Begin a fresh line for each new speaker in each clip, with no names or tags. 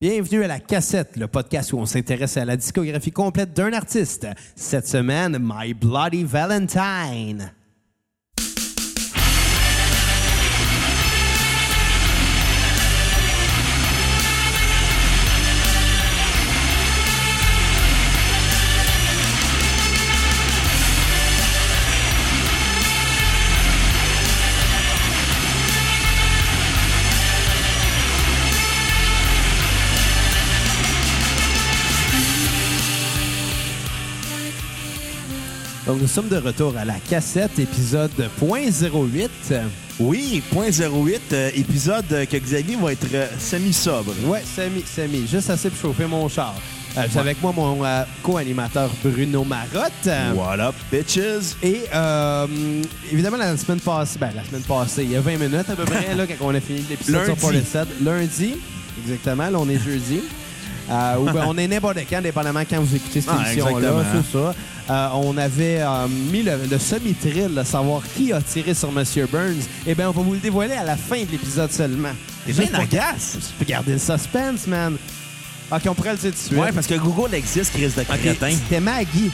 Bienvenue à la cassette, le podcast où on s'intéresse à la discographie complète d'un artiste. Cette semaine, My Bloody Valentine. Donc, nous sommes de retour à la cassette, épisode .08.
Oui, point 08, euh, épisode que Xavier va être euh, semi-sobre.
Ouais, semi, semi, juste assez pour chauffer mon char. Euh, avec moi mon euh, co-animateur Bruno Marotte.
What up, bitches?
Et euh, évidemment, la semaine passée, ben, la semaine passée, il y a 20 minutes à peu près, là, quand on a fini l'épisode sur. Portishead. Lundi, exactement, là, on est jeudi. Euh, ou ben, on est n'importe quand, dépendamment quand vous écoutez cette
Ah,
émission-là, c'est ça. Euh, on avait euh, mis le, de savoir qui a tiré sur Monsieur Burns. Eh bien, on va vous le dévoiler à la fin de l'épisode seulement. Juste
bien agace.
Juste pour garder le suspense, man. OK, on pourrait le dire tout de suite.
Ouais, parce que Google existe, Chris de
OK,
crétin.
C'était Maggie.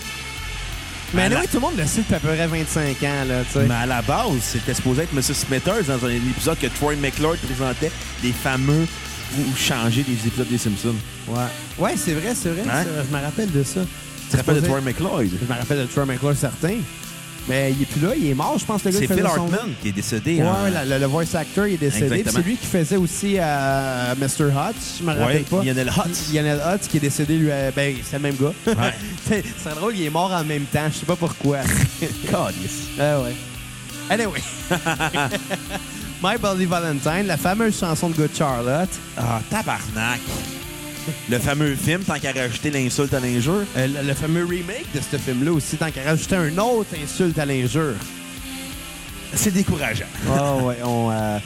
Mais
la-
anyway, tout le monde le sait depuis à peu près 25 ans, là, tu sais.
Mais à la base, c'était supposé être Mrs. Smithers dans un épisode que Troy McClure présentait les fameux ou changer des épisodes des Simpsons.
Ouais, ouais c'est vrai, c'est vrai.
Hein?
Je me rappelle de ça.
Tu te rappelles de Troy McClure?
Je me rappelle de Troy McClure, certain. Mais il est plus là, il est mort, je pense, le gars
C'est Phil
son-
Hartman qui est décédé.
Ouais,
en-
la- le, le voice actor, il est décédé. C'est lui qui faisait aussi euh, Mr. Hot, je me rappelle
Ouais,
pas.
Lionel Hutz.
Lionel Hutz qui est décédé, lui, euh, ben, c'est le même gars.
Ouais.
c'est drôle, il est mort en même temps, je sais pas pourquoi.
Calice.
Ah ouais. Anyway. My Bloody Valentine, la fameuse chanson de Good Charlotte.
Ah, tabarnak. Le fameux film, tant qu'à rajouter l'insulte à l'injure.
Euh, le, le fameux remake de ce film-là aussi, tant qu'à rajouter un autre insulte à l'injure.
C'est décourageant.
Ah ouais, on, euh,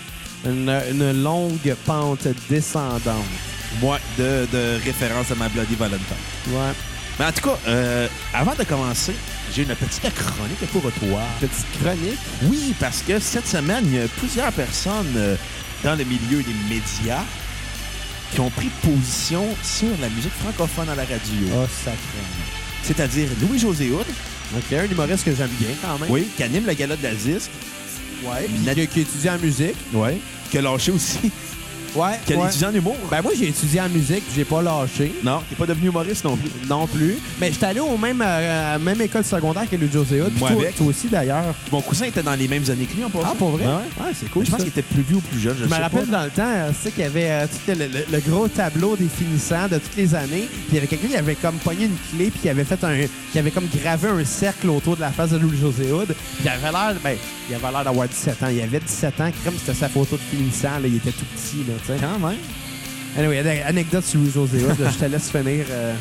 une, une longue pente descendante.
Moi, de, de référence à ma Bloody Valentine.
Ouais.
Mais en tout cas, euh, avant de commencer, j'ai une petite chronique pour toi.
Petite chronique?
Oui, parce que cette semaine, il y a plusieurs personnes euh, dans le milieu des médias qui ont pris position sur la musique francophone à la radio.
Oh, sacrément.
C'est-à-dire Louis-José Hood,
OK, un humoriste que j'aime bien quand même.
oui, qui anime le gala de la disque,
Ouais. Qui, qui étudie en musique.
ouais. qui a lâché aussi,
Ouais.
qui a
ouais.
étudié en humour?
Ben moi, j'ai étudié en musique, j'ai pas lâché.
non, n'est pas devenu humoriste non plus.
Non plus. Mais j'étais allé au même, euh, même école secondaire que le José Hood.
Moi
toi,
avec.
toi aussi, d'ailleurs.
Mon cousin était dans les mêmes années que lui, en passant.
Ah, pour vrai?
Ouais.
Ouais, c'est cool.
je pense qu'il était plus vieux ou plus jeune. Je,
Je me rappelle
pas.
dans le temps, euh, tu sais qu'il y avait euh, tout le, le- le gros tableau définissant de toutes les années. Puis il y avait quelqu'un qui avait comme pogné une clé puis qui avait fait un, qui avait comme gravé un cercle autour de la face de Louis-José Hood. Puis il avait l'air, ben, il avait l'air d'avoir 17 ans. Il avait 17 ans, comme c'était sa photo de finissant. Là, il était tout petit, là, tu sais.
Quand même.
Anyway, ane- anecdote sur Louis-José Hood. je te laisse finir. euh,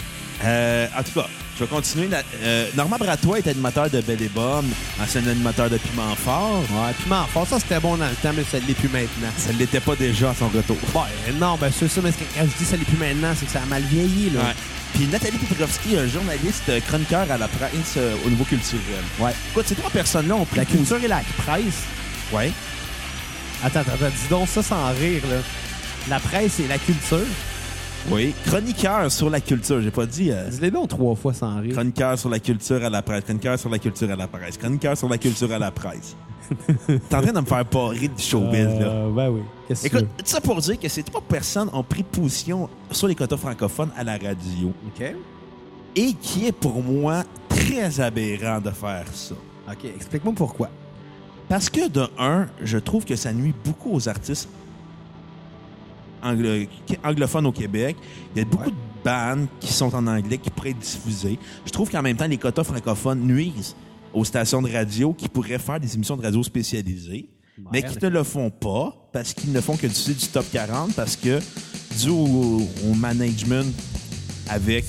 Euh, en tout cas, je vais continuer. La- euh, Normand Bratois est animateur de Belle et Bonne, ancien animateur de Piment Fort.
Ouais, puis m'en fort, ça c'était bon dans le temps, mais ça ne l'est plus maintenant.
Ça ne l'était pas déjà à son retour.
Ouais, non, ben c'est ça, mais quand je dis ça ne l'est plus maintenant, c'est que ça a mal vieilli, là.
Ouais. Puis Nathalie Petrovski, un journaliste euh, chroniqueur à la presse euh, au niveau culturel.
Ouais.
Écoute, ces trois personnes-là ont pris
La culture et la presse.
Ouais.
Attends, attends, attends, dis donc ça sans rire, là. La presse et la culture.
Oui. Chroniqueur sur la culture. J'ai pas dit euh,
Dis-les donc trois fois sans rire.
chroniqueur sur la culture à la presse. Chroniqueur sur la culture à la presse. Chroniqueur sur la culture à la presse. T'es en train de me faire parler du showbiz, là.
Euh, ben oui. Qu'est-ce que tu
Écoute, tout ça pour dire que ces trois personnes ont pris position sur les quotas francophones à la radio.
OK.
Et qui est pour moi très aberrant de faire ça.
OK, explique-moi pourquoi.
Parce que, de un, je trouve que ça nuit beaucoup aux artistes anglo- anglophones au Québec. Il y a beaucoup
Ouais.
de bandes qui sont en anglais qui pourraient être diffusées. Je trouve qu'en même temps, les quotas francophones nuisent aux stations de radio qui pourraient faire des émissions de radio spécialisées, mais qui ne le font pas parce qu'ils ne font que diffuser du top 40 parce que, dû au, au management avec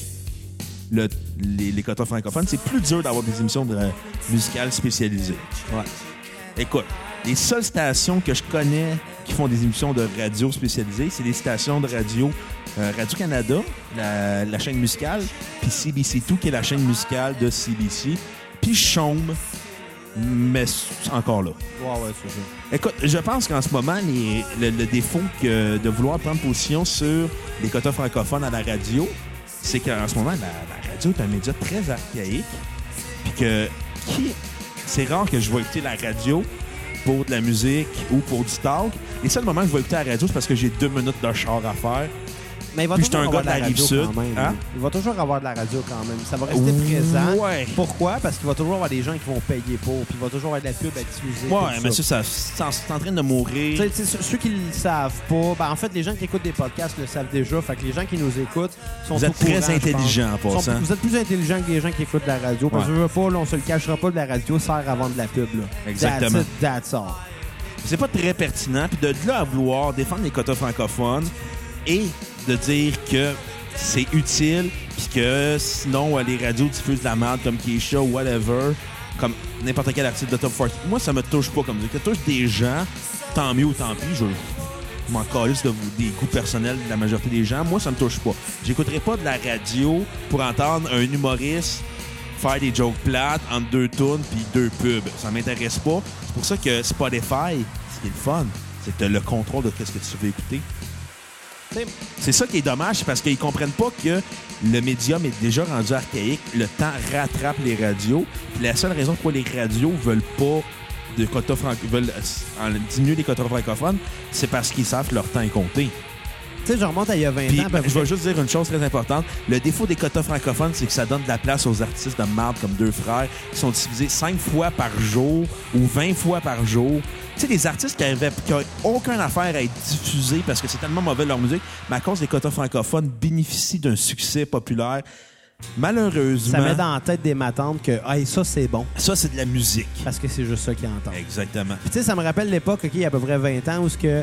le- les, les quotas francophones, c'est plus dur d'avoir des émissions de- musicales spécialisées.
Ouais.
Écoute, les seules stations que je connais qui font des émissions de radio spécialisées, c'est les stations de radio euh, Radio-Canada, la, la chaîne musicale, puis CBC2, qui est la chaîne musicale de CBC, puis Chaume, mais encore là.
Ouais, ouais, c'est ça.
Écoute, je pense qu'en ce moment, les- le, le défaut que de vouloir prendre position sur les quotas francophones à la radio, c'est qu'en ce moment, la, la radio est un média très archaïque. Puis que qui c'est rare que je vais écouter la radio pour de la musique ou pour du talk. Les seuls moments que je vais écouter la radio, c'est parce que j'ai deux minutes de char à faire.
Mais il va
Puis un gars de la
quand même.
hein?
Il va toujours avoir de la radio quand même. Ça va rester présent.
Ouais.
Pourquoi? Parce qu'il va toujours avoir des gens qui vont payer pour, puis il va toujours avoir de la pub à diffuser.
Ouais, mais
ça.
c'est en- train de mourir.
ceux qui le savent pas, ben, en fait, les gens qui écoutent des podcasts le savent déjà. Fait que les gens qui nous écoutent sont
Vous êtes très
courant,
intelligents en passant.
Vous êtes plus intelligents que les gens qui écoutent la radio. Parce que
Ouais.
je veux pas, là, on se le cachera pas, de la radio sert à vendre de la pub. Là.
Exactement.
That's it, that's all.
c'est pas très pertinent. Puis de là à vouloir défendre les quotas francophones et de dire que c'est utile, puis que sinon euh, les radios diffusent de la merde comme Keisha ou whatever, comme n'importe quel artiste de Top 40. Moi, ça me touche pas comme ça. Que touche des gens, tant mieux ou tant pis. Je m'en calisse des goûts personnels de la majorité des gens. Moi, ça me touche pas. J'écouterai pas de la radio pour entendre un humoriste faire des jokes plates entre deux tunes puis deux pubs. Ça m'intéresse pas. C'est pour ça que Spotify, ce qui est le fun, c'est que t'as le contrôle de ce que tu veux écouter. C'est ça qui est dommage, parce qu'ils comprennent pas que le médium est déjà rendu archaïque. Le temps rattrape les radios. La seule raison pourquoi les radios veulent pas de euh, diminuer les quotas francophones, c'est parce qu'ils savent que leur temps est compté.
Tu sais, je remonte à il y a 20
Puis,
ans. peu
je vais juste dire une chose très importante. Le défaut des quotas francophones, c'est que ça donne de la place aux artistes de marde comme deux frères qui sont diffusés 5 fois par jour ou 20 fois par jour. Tu sais, des artistes qui avaient qui aucune affaire à être diffusés parce que c'est tellement mauvais leur musique, mais à cause des quotas francophones, bénéficient d'un succès populaire. Malheureusement,
Ça met dans la tête des matantes que hey, ça, c'est bon.
ça, c'est de la musique.
Parce que c'est juste ça qu'ils entendent.
Exactement.
Puis tu sais, ça me rappelle l'époque, OK, il y a à peu près 20 ans, où ce que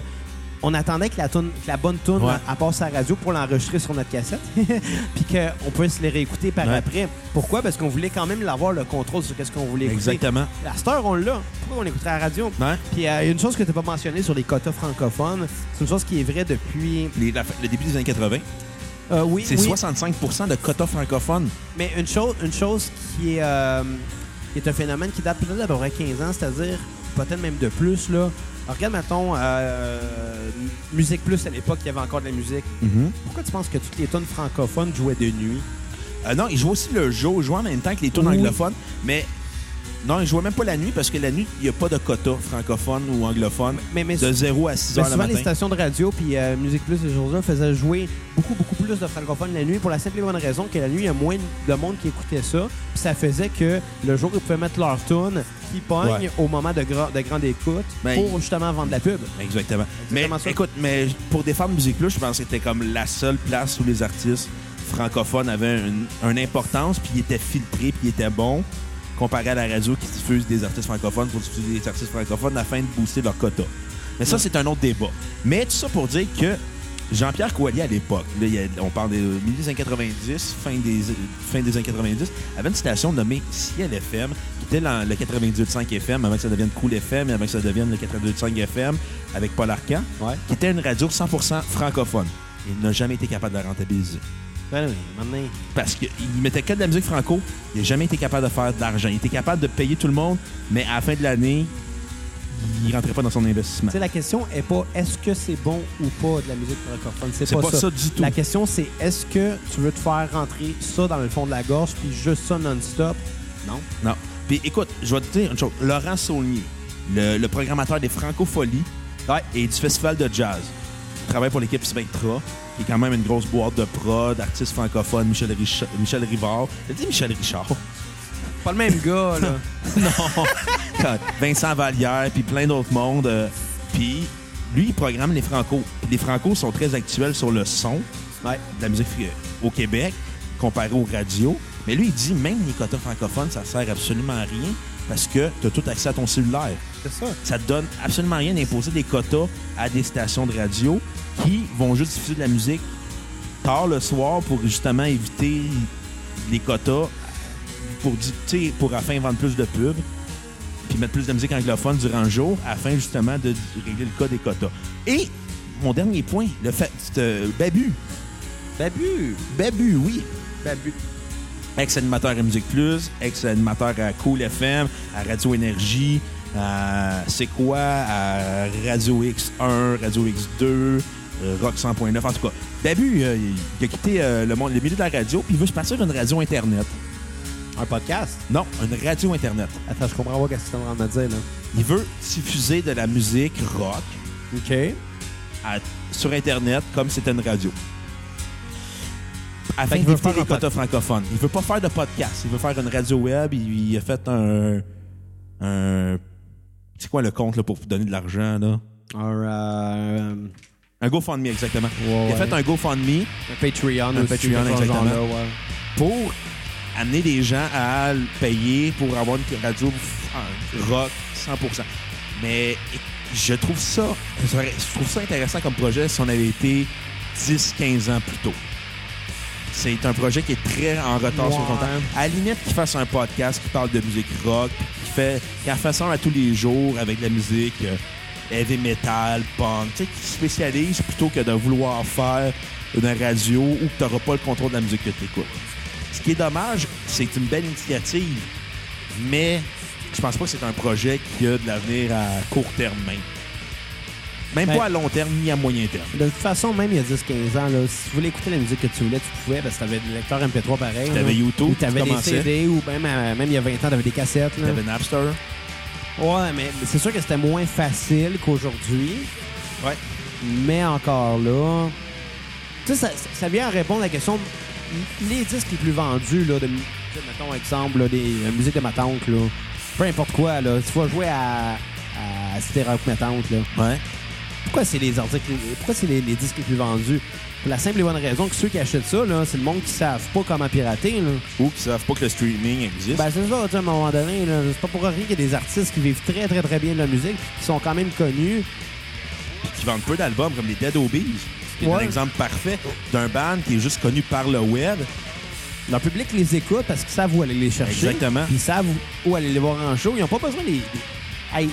on attendait que la, toune- que la bonne tune
Ouais.
à passe à la radio pour l'enregistrer sur notre cassette, puis qu'on puisse les réécouter par
Ouais.
après. Pourquoi? Parce qu'on voulait quand même avoir le contrôle sur qu'est-ce qu'on voulait écouter.
Exactement.
La star, on l'a. Pourquoi on écouterait à la radio? Puis euh, il y a une chose que tu n'as pas mentionnée sur les quotas francophones, c'est une chose qui est vraie depuis...
Les- la- le début des années 80,
Euh, oui,
c'est
oui.
65% de quotas francophones.
Mais une chose, une chose qui est, euh, qui est un phénomène qui date peut-être d'à peu près 15 ans, c'est-à-dire peut-être même de plus. Là. Alors, regarde, mettons, euh, Musique Plus à l'époque, il y avait encore de la musique. Pourquoi tu penses que toutes les tonnes francophones jouaient de nuit?
Euh, non, il jouait aussi le jour. Il jouait en même temps que les tunes
Oui.
anglophones. Mais non, il jouait même pas la nuit parce que la nuit, il n'y a pas de quota francophone ou anglophone
Mais, mais,
de 0 à 6
mais
heures le
souvent, les
matin.
stations de radio puis euh, Musique Plus et choses-là faisaient jouer beaucoup, beaucoup plus de francophones la nuit pour la simple et bonne raison que la nuit, il y a moins de monde qui écoutait ça. Puis ça faisait que le jour, ils pouvaient mettre leur tune qui pogne
Ouais.
au moment de, gra- de grande écoute
Ben,
pour justement vendre de la pub.
Exactement. Mais
ça.
écoute, mais pour défendre Musique Plus, je pense que c'était comme la seule place où les artistes francophones avaient une, une importance, puis ils étaient filtrés, puis ils étaient bons, comparé à la radio qui diffuse des artistes francophones pour diffuser des artistes francophones afin de booster leur quota. Mais ça, c'est un autre débat. Mais tout ça pour dire que Jean-Pierre Coallier, à l'époque, on parle des milieu des années 90, fin des, fin des années 90, avait une station nommée Ciel FM, qui était dans le 98.5 FM, avant que ça devienne Cool FM, et avant que ça devienne le 98.5 FM, avec Paul Arcan,
Ouais.
qui était une radio 100% francophone. Il n'a jamais été capable de la rentabiliser.
Ben oui, maintenant,
Parce qu'il mettait que de la musique franco, il n'a jamais été capable de faire de l'argent. Il était capable de payer tout le monde, mais à la fin de l'année, il rentrait pas dans son investissement.
Tu sais, la question est pas est-ce que c'est bon ou pas de la musique francophone. C'est pas,
pas,
ça.
ça du tout.
La question, c'est est-ce que tu veux te faire rentrer ça dans le fond de la gorge puis juste ça non-stop? Non.
Non. Puis écoute, je vais te dire une chose. Laurent Saulnier, le, le programmateur des Francopholies et du Festival de Jazz, travaille pour l'équipe Spectra, qui est quand même une grosse boîte de prod, d'artistes francophones, Michel, Richa- Michel Rivard. J'ai dit Michel Richard.
Pas le même gars, là.
non. Vincent Vallière, puis plein d'autres mondes. euh, puis lui, il programme les Franco. Puis les Franco sont très actuels sur le son
Ouais.
de la musique euh, au Québec, comparé aux radios. Mais lui, il dit même les quotas francophones, ça sert absolument à rien parce que tu as tout accès à ton cellulaire.
C'est ça.
Ça te donne absolument rien d'imposer des quotas à des stations de radio qui vont juste diffuser de la musique tard le soir pour justement éviter les quotas pour, pour afin vendre plus de pubs puis mettre plus de musique anglophone durant le jour afin justement de régler le cas des quotas. Et mon dernier point, le fait euh, Babu.
Babu?
Babu, oui.
Babu.
ex-animateur à Musique Plus, ex-animateur à Cool FM, à Radio Énergie, à C'est quoi, à Radio X1, Radio X2, euh, Rock 100.9, en tout cas. Début, euh, il a quitté euh, le monde, le milieu de la radio, puis il veut se passer une radio Internet.
Un podcast?
Non, une radio Internet.
Attends, je comprends pas ce que tu es en train de me dire, là.
Il veut diffuser de la musique rock
OK.
à- sur Internet comme c'était une radio. Afin d'éviter les
un
quotas francophones. Il veut pas faire de podcast. Il veut faire une radio web. Il, il a fait un... un c'est quoi le compte là, pour vous donner de l'argent? là?
Un, euh,
Un GoFundMe, exactement.
Ouais,
il a fait un GoFundMe
un Patreon.
Un
aussi,
Patreon, exactement.
ouais.
pour amener les gens à le payer pour avoir une radio rock 100%. Mais je trouve ça, je trouve ça intéressant comme projet si on avait été 10-15 ans plus tôt. C'est un projet qui est très en retard sur son temps. À la limite, qu'il fasse un podcast qui parle de musique rock, fait, un à tous les jours avec la musique euh, heavy metal, punk, tu sais, qui se spécialise plutôt que de vouloir faire une radio où tu n'auras pas le contrôle de la musique que tu écoutes. Ce qui est dommage, c'est une belle initiative, mais je pense pas que c'est un projet qui a de l'avenir à court terme même. Même
Ben-
pas à long terme ni à moyen terme.
De toute façon, même il y a 10-15 ans, là, si tu voulais écouter la musique que tu voulais, tu pouvais, parce que t'avais des lecteurs MP3 pareil.
T'avais
là.
YouTube,
Ou
tu
t'avais des. CD, ou même, euh, même il y a 20 ans, t'avais des cassettes. Là.
T'avais Napster.
Ouais, mais c'est sûr que c'était moins facile qu'aujourd'hui.
Ouais.
Mais encore là, tu sais, ça, ça vient à répondre à la question les disques les plus vendus, là, de, tu mettons exemple, là, des la musique de ma tante, là. Peu importe quoi, là. Tu vas jouer à, à Cité Rock Ma tante, là.
Ouais.
Pourquoi c'est les articles, pourquoi c'est les, les disques les plus vendus? Pour la simple et bonne raison que ceux qui achètent ça, là, c'est le monde qui savent pas comment pirater, là.
Ou qui savent pas que le streaming existe.
Ben, c'est ça, à un moment donné, là, c'est pas pour rien qu'il y a des artistes qui vivent très, très, très bien de la musique, qui sont quand même connus.
puis qui vendent peu d'albums comme les Dead Obies. C'est un exemple parfait d'un band qui est juste connu par le web.
Leur public les écoute parce qu'ils savent où aller les chercher.
Exactement.
Ils savent où aller les voir en show. Ils n'ont pas besoin des. des- Hey,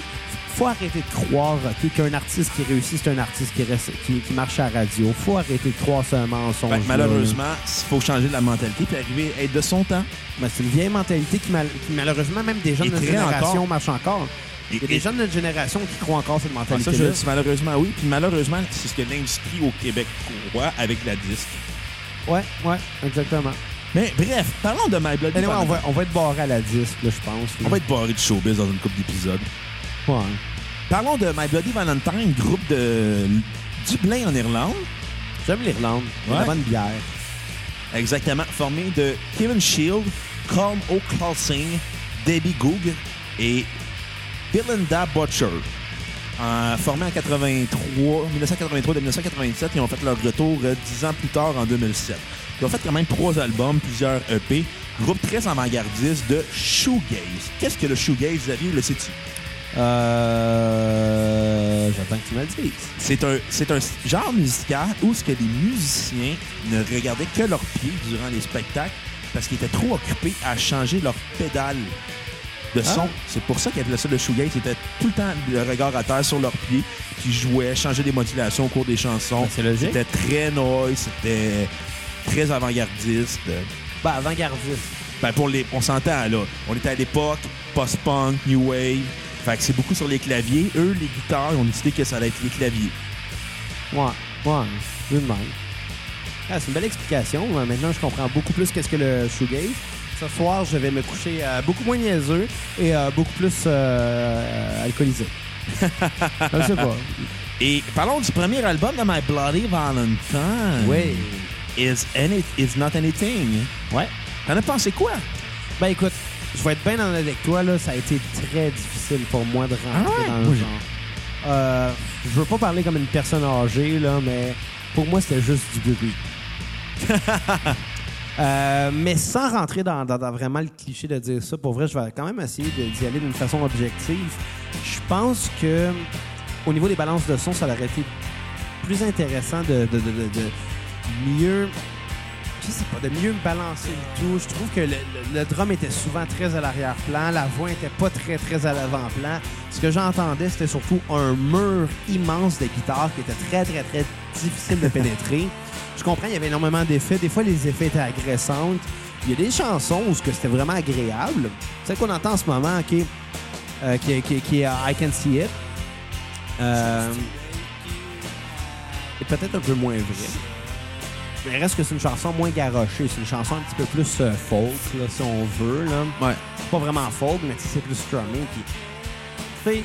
faut arrêter de croire qu'un artiste qui réussit, c'est un artiste qui, reste, qui, qui marche à la radio. faut arrêter de croire ce mensonge.
Fait que malheureusement, il faut changer de la mentalité puis arriver à être de son temps.
Ben, c'est une vieille mentalité qui, mal- qui, malheureusement, même des jeunes
Et
de notre génération
encore.
marchent encore. Il y a
Et-
des
et-
jeunes de notre génération qui croient encore cette
Ah,
mentalité.
ça, je dis malheureusement oui. Puis malheureusement, c'est ce que l'industrie au Québec croit avec la disque.
Ouais, ouais, exactement.
Mais bref, parlons de My Bloody
Anyway, on, va, on va être barré à la disque, là, je pense. là.
On va être barré de showbiz dans une couple d'épisodes.
Ouais.
Parlons de My Bloody Valentine, groupe de Dublin en Irlande.
J'aime l'Irlande.
Ouais.
La bonne bière.
Exactement, formé de Kevin Shield, Colm O'Clausing, Debbie Goog et Belinda Butcher. En- formé en 83, 1983 1997, ils ont fait leur retour euh, dix ans plus tard en 2007. Ils ont fait quand même trois albums, plusieurs EP. Groupe très avant-gardiste de shoegaze. Qu'est-ce que le shoegaze, Xavier, le sais-tu?
Euh. J'attends que tu me le dises.
C'est un, c'est un genre musical où ce que les musiciens ne regardaient que leurs pieds durant les spectacles parce qu'ils étaient trop occupés à changer leur pédale de son.
Ah.
C'est pour ça qu'ils appelaient ça le shoegaze. C'était tout le temps le regard à terre sur leurs pieds, ils jouaient, changeaient des modulations au cours des chansons.
Ben, c'est logique.
C'était très noise, c'était très avant-gardiste.
Ben, avant-gardiste.
Ben pour les, on s'entend là. On était à l'époque post-punk, new wave. Fait que c'est beaucoup sur les claviers. Eux, les guitares, on a décidé que ça allait être les claviers.
Ouais, ouais, de même. Ah, c'est une belle explication. Euh, Maintenant, je comprends beaucoup plus qu'est-ce que le shoegaze. Ce soir, je vais me coucher euh, beaucoup moins niaiseux et euh, beaucoup plus euh, alcoolisé. je sais pas.
Et parlons du premier album de My Bloody Valentine.
Oui.
Is, any, is Not Anything.
Ouais.
T'en as pensé quoi?
Ben écoute, je vais être bien honnête avec toi, là, ça a été très difficile pour moi de rentrer
Ah ouais?
dans le genre. Euh, je veux pas parler comme une personne âgée, là, mais pour moi, c'était juste du bruit. Euh, mais sans rentrer dans, dans- dans vraiment le cliché de dire ça, pour vrai, je vais quand même essayer d'y aller d'une façon objective. Je pense que au niveau des balances de son, ça aurait été plus intéressant de- de- de- de mieux je sais pas, de mieux me balancer le tout. Je trouve que le, le- le drum était souvent très à l'arrière-plan, la voix était pas très très à l'avant-plan. Ce que j'entendais, c'était surtout un mur immense de guitare qui était très très très difficile de pénétrer. Je comprends, il y avait énormément d'effets. Des fois, les effets étaient agressants. il y a des chansons où c'était vraiment agréable. Celle qu'on entend en ce moment, OK, euh, qui, qui- qui est I Can See It, euh, est peut-être un peu moins vrai. Mais reste que c'est une chanson moins garochée. C'est une chanson un petit peu plus euh, folk, là, si on veut. Là.
Ouais.
C'est pas vraiment folk, mais c'est plus strummé. Puis,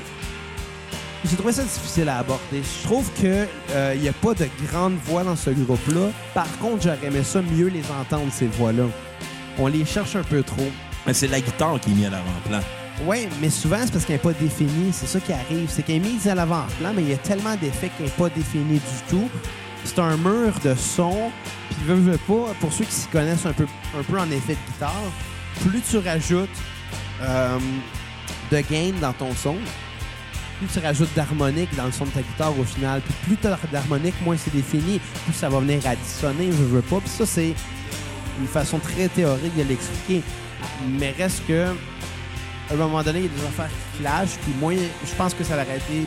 j'ai trouvé ça difficile à aborder. Je trouve que euh, il y a pas de grandes voix dans ce groupe-là. Par contre, j'aurais aimé ça mieux les entendre, ces voix-là. On les cherche un peu trop.
Mais c'est la guitare qui est mise à l'avant-plan.
Oui, mais souvent, c'est parce qu'elle n'est pas définie. C'est ça qui arrive. C'est qu'elle est mise à l'avant-plan, mais il y a tellement d'effets qu'elle n'est pas définie du tout. C'est un mur de son. Puis, veux, veux pas, pour ceux qui s'y connaissent un peu, un peu en effet de guitare, plus tu rajoutes euh, de gain dans ton son, plus tu rajoutes d'harmonique dans le son de ta guitare au final. Puis plus tu as d'harmonique, moins c'est défini, plus ça va venir additionner, je veux pas. Puis ça, c'est une façon très théorique de l'expliquer. Mais reste que, à un moment donné, il y a des affaires qui puis moi, je pense que ça aurait été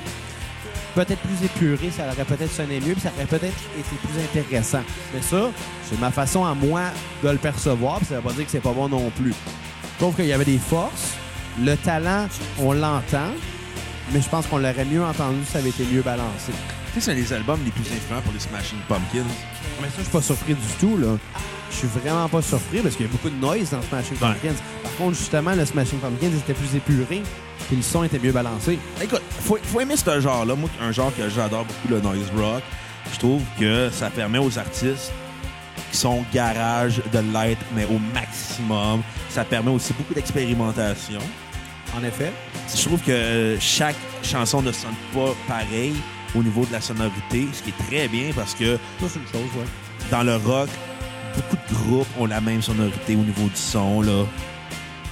peut-être plus épuré, ça aurait peut-être sonné mieux, puis ça aurait peut-être été plus intéressant. Mais ça, c'est ma façon à moi de le percevoir, puis ça veut pas dire que c'est pas bon non plus. Je trouve qu'il y avait des forces. Le talent, on l'entend, mais je pense qu'on l'aurait mieux entendu si ça avait été mieux balancé.
Tu sais, c'est un des albums les plus influents pour les Smashing Pumpkins.
Mais ça, je suis pas surpris du tout, là. Je suis vraiment pas surpris parce qu'il y a beaucoup de noise dans Smashing
Ouais.
Pumpkins. Par contre, justement, le Smashing Pumpkins était plus épuré, puis le son était mieux balancé.
Écoute, faut, faut aimer ce genre-là. Moi, un genre que j'adore beaucoup, le noise rock. Je trouve que ça permet aux artistes qui sont garage de l'être, mais au maximum. Ça permet aussi beaucoup d'expérimentation.
En effet.
Je trouve que chaque chanson ne sonne pas pareil au niveau de la sonorité, ce qui est très bien parce que
Ça, c'est une chose, ouais.
dans le rock, beaucoup de groupes ont la même sonorité au niveau du son, là.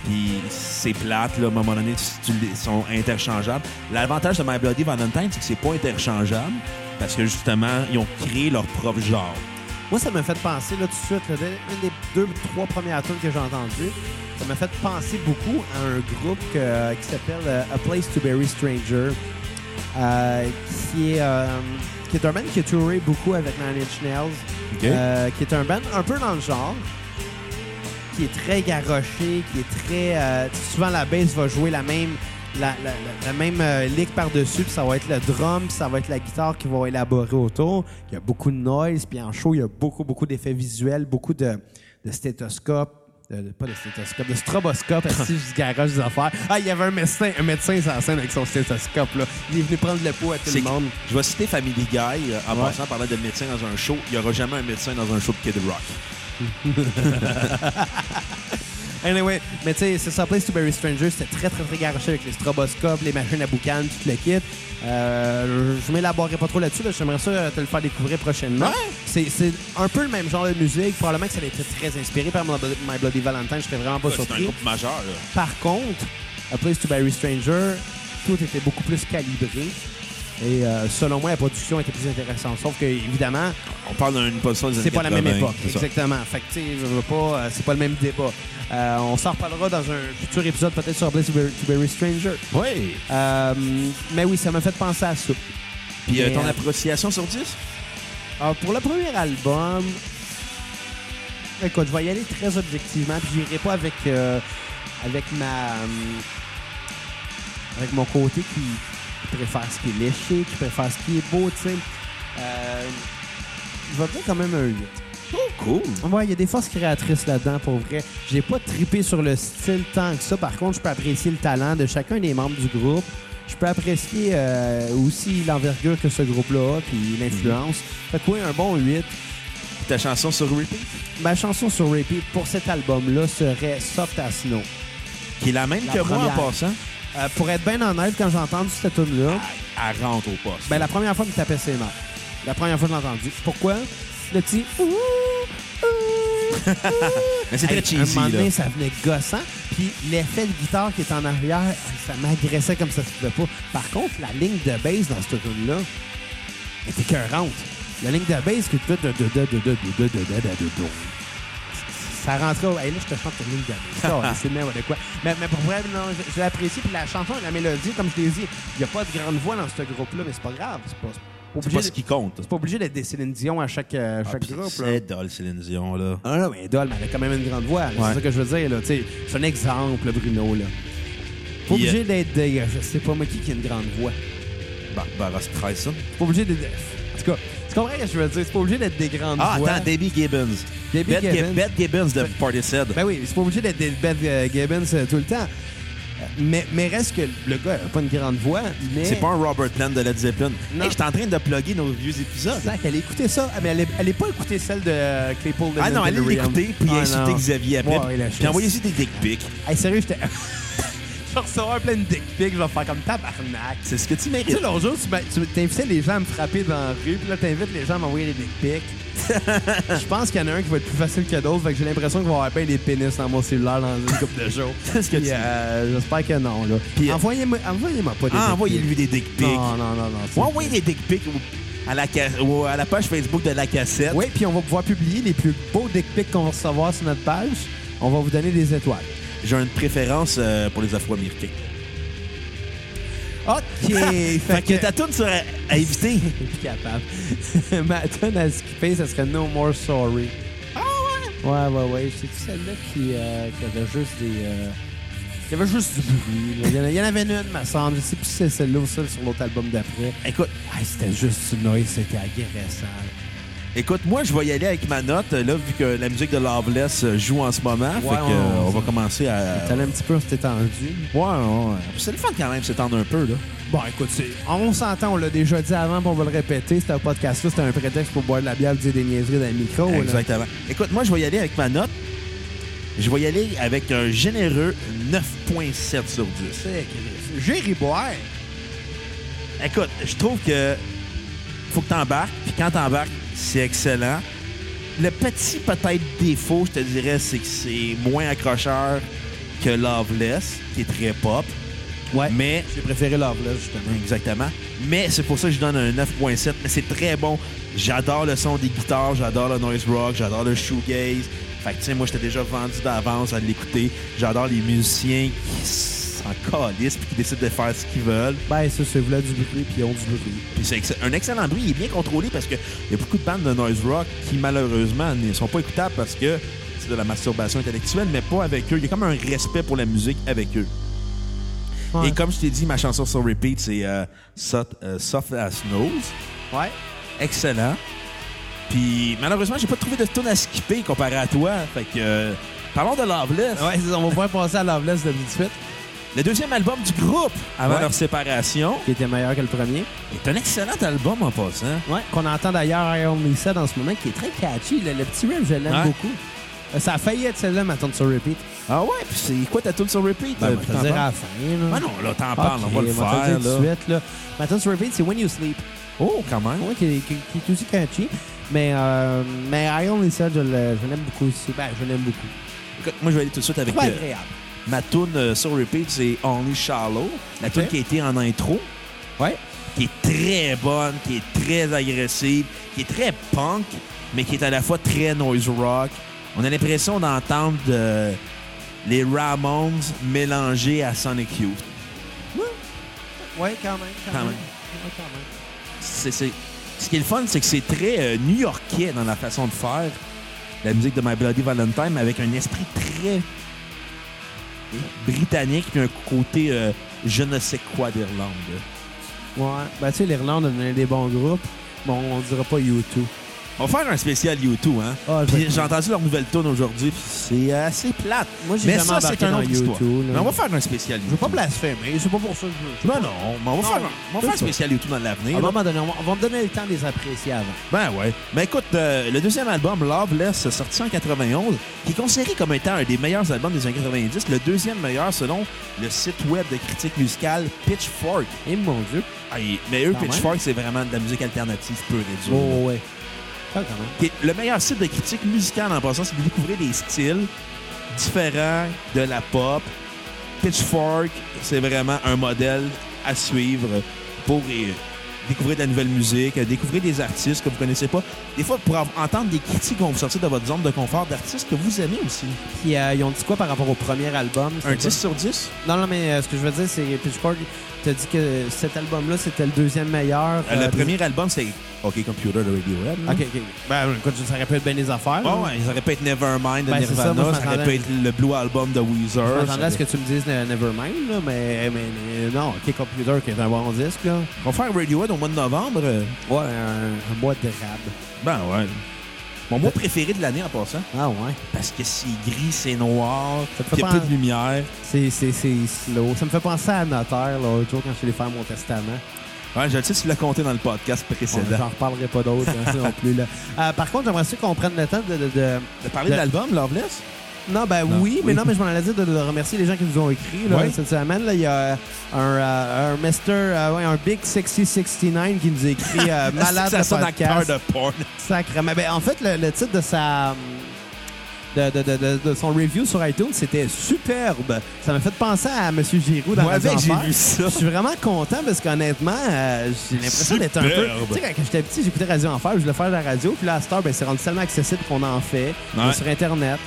Puis c'est plate, là, à un moment donné, ils sont interchangeables. L'avantage de My Bloody Valentine, c'est que c'est pas interchangeable parce que justement, ils ont créé leur propre genre.
Moi, ça m'a fait penser, là, tout de suite, une des deux, trois premières tunes que j'ai entendues, ça m'a fait penser beaucoup à un groupe qui s'appelle euh, A Place to Bury Stranger, euh, qui, est, euh, qui est un band qui a touré beaucoup avec Nine Inch Nails, euh, qui est un band un peu dans le genre, qui est très garoché, qui est très... euh, souvent, la bass va jouer la même... La, la- la- la même euh, lick par-dessus, puis ça va être le drum, puis ça va être la guitare qui va élaborer autour. Il y a beaucoup de noise, puis en show, il y a beaucoup, beaucoup d'effets visuels, beaucoup de, de stéthoscopes, de- de- pas de stéthoscope, de stroboscope, assis je garage des affaires. Ah, il y avait un médecin, un médecin sur la scène avec son stéthoscope, là. Il est venu prendre le pouls à tout le monde.
Je vais citer Family Guy euh, en
Ouais.
passant parlant de médecin dans un show. Il n'y aura jamais un médecin dans un show de Kid Rock.
Anyway, mais tu sais, c'est ça, Place to Bury Stranger, c'était très, très, très garoché avec les stroboscopes, les machines à boucan, tout le kit. Euh, je m'élaborerai pas trop là-dessus, là. j'aimerais ça te le faire découvrir prochainement.
Ouais.
C'est un peu le même genre de musique, probablement que ça a été très inspiré par My Bloody Valentine, je serais vraiment pas
C'est un groupe majeur. Là.
Par contre, A Place to Bury Stranger, tout était beaucoup plus calibré. Et euh, selon moi, la production était plus intéressante. Sauf que, évidemment,
On parle d'une des années
c'est pas la même
80,
époque. Exactement. Fait que, tu sais, je veux pas, euh, c'est pas le même débat. Euh, on s'en reparlera dans un futur épisode, peut-être sur to Bury Stranger.
Oui.
Mais oui, ça m'a fait penser à ça.
Puis
Mais,
ton appréciation sur 10?
Alors, pour le premier album, écoute, je vais y aller très objectivement, puis j'irai pas avec, avec ma. avec mon côté qui, qui préfère ce qui est léché, qui préfère ce qui est beau, tu sais. Euh, je vais dire quand même un 8.
Oh, cool.
Ouais, il y a des forces créatrices là-dedans, pour vrai. J'ai pas trippé sur le style tant que ça. Par contre, je peux apprécier le talent de chacun des membres du groupe. Je peux apprécier euh, aussi l'envergure que ce groupe-là a, puis l'influence. Fait que oui, un bon 8.
Ta chanson sur repeat?
Ma chanson sur repeat pour cet album-là serait Soft as Snow.
Qui est la même
La
que moi en
première.
passant.
Euh, pour être bien honnête, quand j'ai entendu cette tune-là,
Elle rentre au poste.
ben, la première fois, il me tapait ses nerfs. La première fois que je l'ai entendu. Pourquoi? Le petit... ouh, ouh,
Mais c'est très
Un
cheesy,
moment
là.
donné, ça venait gossant. Puis l'effet de guitare qui est en arrière, ça m'agressait comme ça se pouvait pas. Par contre, la ligne de bass dans cette tune là était écœurante. La ligne de bass qui est... Ça rentrait... au- Hey, là, je te chante la ligne de. C'est n'importe quoi. Mais, mais pour vrai, non, je, apprécié. Puis la chanson, la mélodie, comme je l'ai dit, il n'y a pas de grande voix dans ce groupe-là, mais c'est pas grave. C'est pas,
C'est pas ce
de-
qui compte.
c'est pas obligé d'être des Céline Dion à chaque, euh,
Ah,
chaque groupe. là.
C'est dole, Céline Dion, là.
Ah non, mais Doll, mais elle a quand même une grande voix.
Ouais.
C'est ça que je veux dire. là. C'est un exemple, Bruno. Là. Pas
Puis,
obligé d'être des. Je sais pas moi qui qui a une grande voix?
Barbara Streisand.
Pas obligé d'être. En tout cas, comprends ce que je veux dire? C'est pas obligé d'être des grandes
Ah,
voix.
attends, Debbie Gibbons.
Debbie
Beth,
Gibbons.
Beth Gibbons de Portishead.
Ben oui, c'est pas obligé d'être Beth euh, Gibbons euh, tout le temps. Euh, Mais, mais reste que le gars a pas une grande voix, mais.
C'est pas un Robert Plant de Led Zeppelin.
Non.
Hey, je suis en train de plugger nos vieux épisodes.
Zach, elle a écouté ça. Ah, mais elle, est- elle est pas écouté celle de Claypool
Ah non,
Delirium.
l'écouter, puis
Ah,
insulter. Xavier après.
Ouais,
puis envoyer aussi des dick pics.
Hey, sérieux, j'étais. je vais recevoir plein de dick pics, je vais faire comme tabarnak.
C'est ce que tu
Tu sais,
mérites.
l'autre jour, tu, t'invitais les gens à me frapper dans la rue, puis là, t'invites les gens à m'envoyer des dick pics. Je pense qu'il y en a un qui va être plus facile que d'autres, fait que j'ai l'impression qu'il va y avoir plein des pénis dans mon cellulaire dans une couple de jours.
C'est ce que tu
euh, J'espère que non, là.
Puis, euh,
envoyez-moi, envoyez-moi pas des
Ah, envoyez-lui des dick pics.
Non, non, non, non.
envoyez des dick pics à la, ou à la page Facebook de la cassette.
Oui, puis on va pouvoir publier les plus beaux dick pics qu'on va recevoir sur notre page. On va vous donner des étoiles.
J'ai une préférence euh, pour les Afro-Américains.
OK.
Fait que ta tourne serait à éviter.
Je suis plus capable. Ma tonne à skipper, ça serait No More Sorry.
Ah ouais?
Ouais, ouais, ouais. C'est celle-là qui, euh, qui avait juste des. euh, Il y avait juste du bruit. là? Il y en avait une, me semble. Je sais plus si c'est celle-là ou celle sur l'autre album d'après.
Écoute,
Ouais, c'était juste du noise, c'était agressant.
Écoute, moi, je vais y aller avec ma note, là, vu que la musique de Loveless joue en ce moment. fait que, euh, on va commencer à...
T'allais un petit peu, c'était tendu.
Ouais, ouais, ouais. C'est le fun quand même, s'étendre un peu, là.
Bon, écoute, c'est- on s'entend, on l'a déjà dit avant, puis on va le répéter. C'était un podcast-là, c'était un prétexte pour boire de la bière dire des niaiseries dans le micro. là.
Exactement. Écoute, moi, je vais y aller avec ma note. Je vais y aller avec un généreux 9.7 sur 10.
C'est J'irai boire.
Écoute, je trouve que faut que t'embarques, puis quand t'embarques, c'est excellent. Le petit peut-être défaut, je te dirais, c'est que c'est moins accrocheur que Loveless, qui est très pop.
Ouais.
Mais
J'ai préféré Loveless, justement.
Exactement. Mais c'est pour ça que je donne un 9.7. Mais c'est très bon. J'adore le son des guitares, j'adore le noise rock, j'adore le shoegaze. Fait que, tu sais, moi, j'étais déjà vendu d'avance à l'écouter. J'adore les musiciens qui s'en calissent puis qui décident de faire ce qu'ils veulent.
Ben, ça, c'est voulu du bruit, puis ils ont du bruit.
Puis c'est ex- un excellent bruit. Il est bien contrôlé parce qu'il y a beaucoup de bandes de noise rock qui, malheureusement, ne sont pas écoutables parce que c'est de la masturbation intellectuelle, mais pas avec eux. Il y a comme un respect pour la musique avec eux.
Ouais.
Et comme je t'ai dit, ma chanson sur repeat, c'est euh, Soft, euh, Soft as Nose.
Ouais.
excellent. Puis malheureusement, j'ai pas trouvé de tune à skipper comparé à toi. Fait que euh, parlons de Loveless.
Ouais, on va pouvoir passer à Loveless de suite,
Le deuxième album du groupe avant
Ouais.
leur séparation
qui était meilleur que le premier.
est un excellent album en passant.
Ouais. Qu'on entend d'ailleurs I Only Said en ce moment, qui est très catchy. Le, le petit riff, je l'aime
Ouais.
beaucoup. Euh, Ça a failli être celle-là, ma tune sur repeat.
Ah ouais, puis c'est quoi ta tune sur repeat?
Ben,
euh, t'en
te dire à la fin. Là.
Ah non, là, t'en parles, on va le faire. là.
suite. Là. Ma tune sur repeat, c'est When You Sleep.
Oh, quand même.
Ouais, qui, est- qui- qui est aussi catchy. Mais, euh, mais I Only Said, je je l'aime beaucoup aussi. Ben, je l'aime beaucoup.
Écoute, moi, je vais aller tout de suite avec
Trop
euh,
agréable.
Ma tune euh, sur repeat, c'est Only Shallow. La tune qui a été en intro.
Ouais.
qui est très bonne, qui est très agressive, qui est très punk, mais qui est à la fois très noise rock. On a l'impression d'entendre euh, les Ramones mélangés à Sonic Youth.
Ouais, quand même. Quand,
Quand
même.
même.
Ouais, quand même.
Ce qui est le fun, c'est que c'est très euh, new-yorkais dans la façon de faire la musique de My Bloody Valentine, mais avec un esprit très britannique puis un côté euh, je ne sais quoi d'Irlande.
Ouais. Ben, tu sais, l'Irlande a des bons groupes. Bon, on dira pas YouTube.
On va faire un spécial YouTube, hein?
Ah,
Puis j'ai entendu leur nouvelle tune aujourd'hui, c'est assez plate.
Moi, j'ai
Mais ça, c'est un autre.
YouTube.
Mais on va faire un spécial
Je veux pas
YouTube.
blasphémer, c'est pas pour ça que je veux.
Ben non, mais on va
Non,
faire, un- on va faire un spécial YouTube dans
À
l'avenir.
un
là.
moment donné, on va, me donner le temps de les apprécier avant.
Ben ouais. Ben écoute, euh, le deuxième album, Loveless, sorti en 91, qui est considéré comme étant un des meilleurs albums des années 90, le deuxième meilleur selon le site web de critique musicale Pitchfork.
Et mon Dieu.
Ah, mais eux. Pitchfork, c'est vraiment de la musique alternative pure et dure.
Oh, ouais. Ah, quand même.
Qui est le meilleur site de critique musicale en passant, c'est de découvrir des styles différents de la pop. Pitchfork, c'est vraiment un modèle à suivre pour euh, découvrir de la nouvelle musique, euh, découvrir des artistes que vous connaissez pas. Des fois, pour entendre des critiques qui vont vous sortir de votre zone de confort d'artistes que vous aimez aussi.
Puis, euh, ils ont dit quoi par rapport au premier album?
Un
C'était
10 sur 10?
pas- Non, non, mais euh, ce que je veux dire, c'est Pitchfork. t'as dit que cet album-là, c'était le deuxième meilleur.
Euh, le premier album, c'était OK Computer de Radiohead. là.
OK, OK. Ben, écoute, ça aurait pu être bien les affaires.
Ah
là.
ouais, ça aurait pu être Nevermind de
Ben, c'est ça, moi,
ça, aurait pu
m'attendais-
être le Blue Album de Weezer.
Je m'attendais à ce que tu me dises Ne- Nevermind, là, mais, non, OK Computer, qui est un bon disque, là.
On va faire Radiohead au mois de novembre.
Ouais, un, un mois de rab.
Ben ouais. Mon mois préféré de l'année en passant.
Ah ouais.
Parce que c'est gris, c'est noir,
Ça te fait
il y a
pas en-
de lumière.
C'est c'est- c'est slow. Ça me fait penser à Notaire, là, l'autre jour, quand je suis allé faire mon testament.
Ouais, je le sais, tu l'as compté dans le podcast précédent.
J'en reparlerai pas d'autres hein, ça non plus. Là. Euh, par contre, j'aimerais aussi qu'on prenne le temps de... de- de-
De parler de l'album, Loveless?
Non, ben
Non.
oui, mais
Oui.
non, mais je m'en allais dire de, de remercier les gens qui nous ont écrit là,
Oui.
cette semaine. Là, il y a un, euh, un Mr. euh, ouais, un Big Sexy 69 qui nous a écrit euh, Malade
ça
de podcast.
de porn.
Sacrément. Ben, en fait, le, le titre de sa... De, de- de- de- de son review sur iTunes, c'était superbe. Ça m'a fait penser à M. Giroud dans
Moi, avec, j'ai vu ça.
Je suis vraiment content parce qu'honnêtement, euh, j'ai l'impression d'être un peu. Tu sais, quand j'étais petit, j'écoutais Radio Enfer, je voulais faire de la radio, puis là, à heure, ben, c'est rendu tellement accessible qu'on en fait.
Ouais.
sur Internet.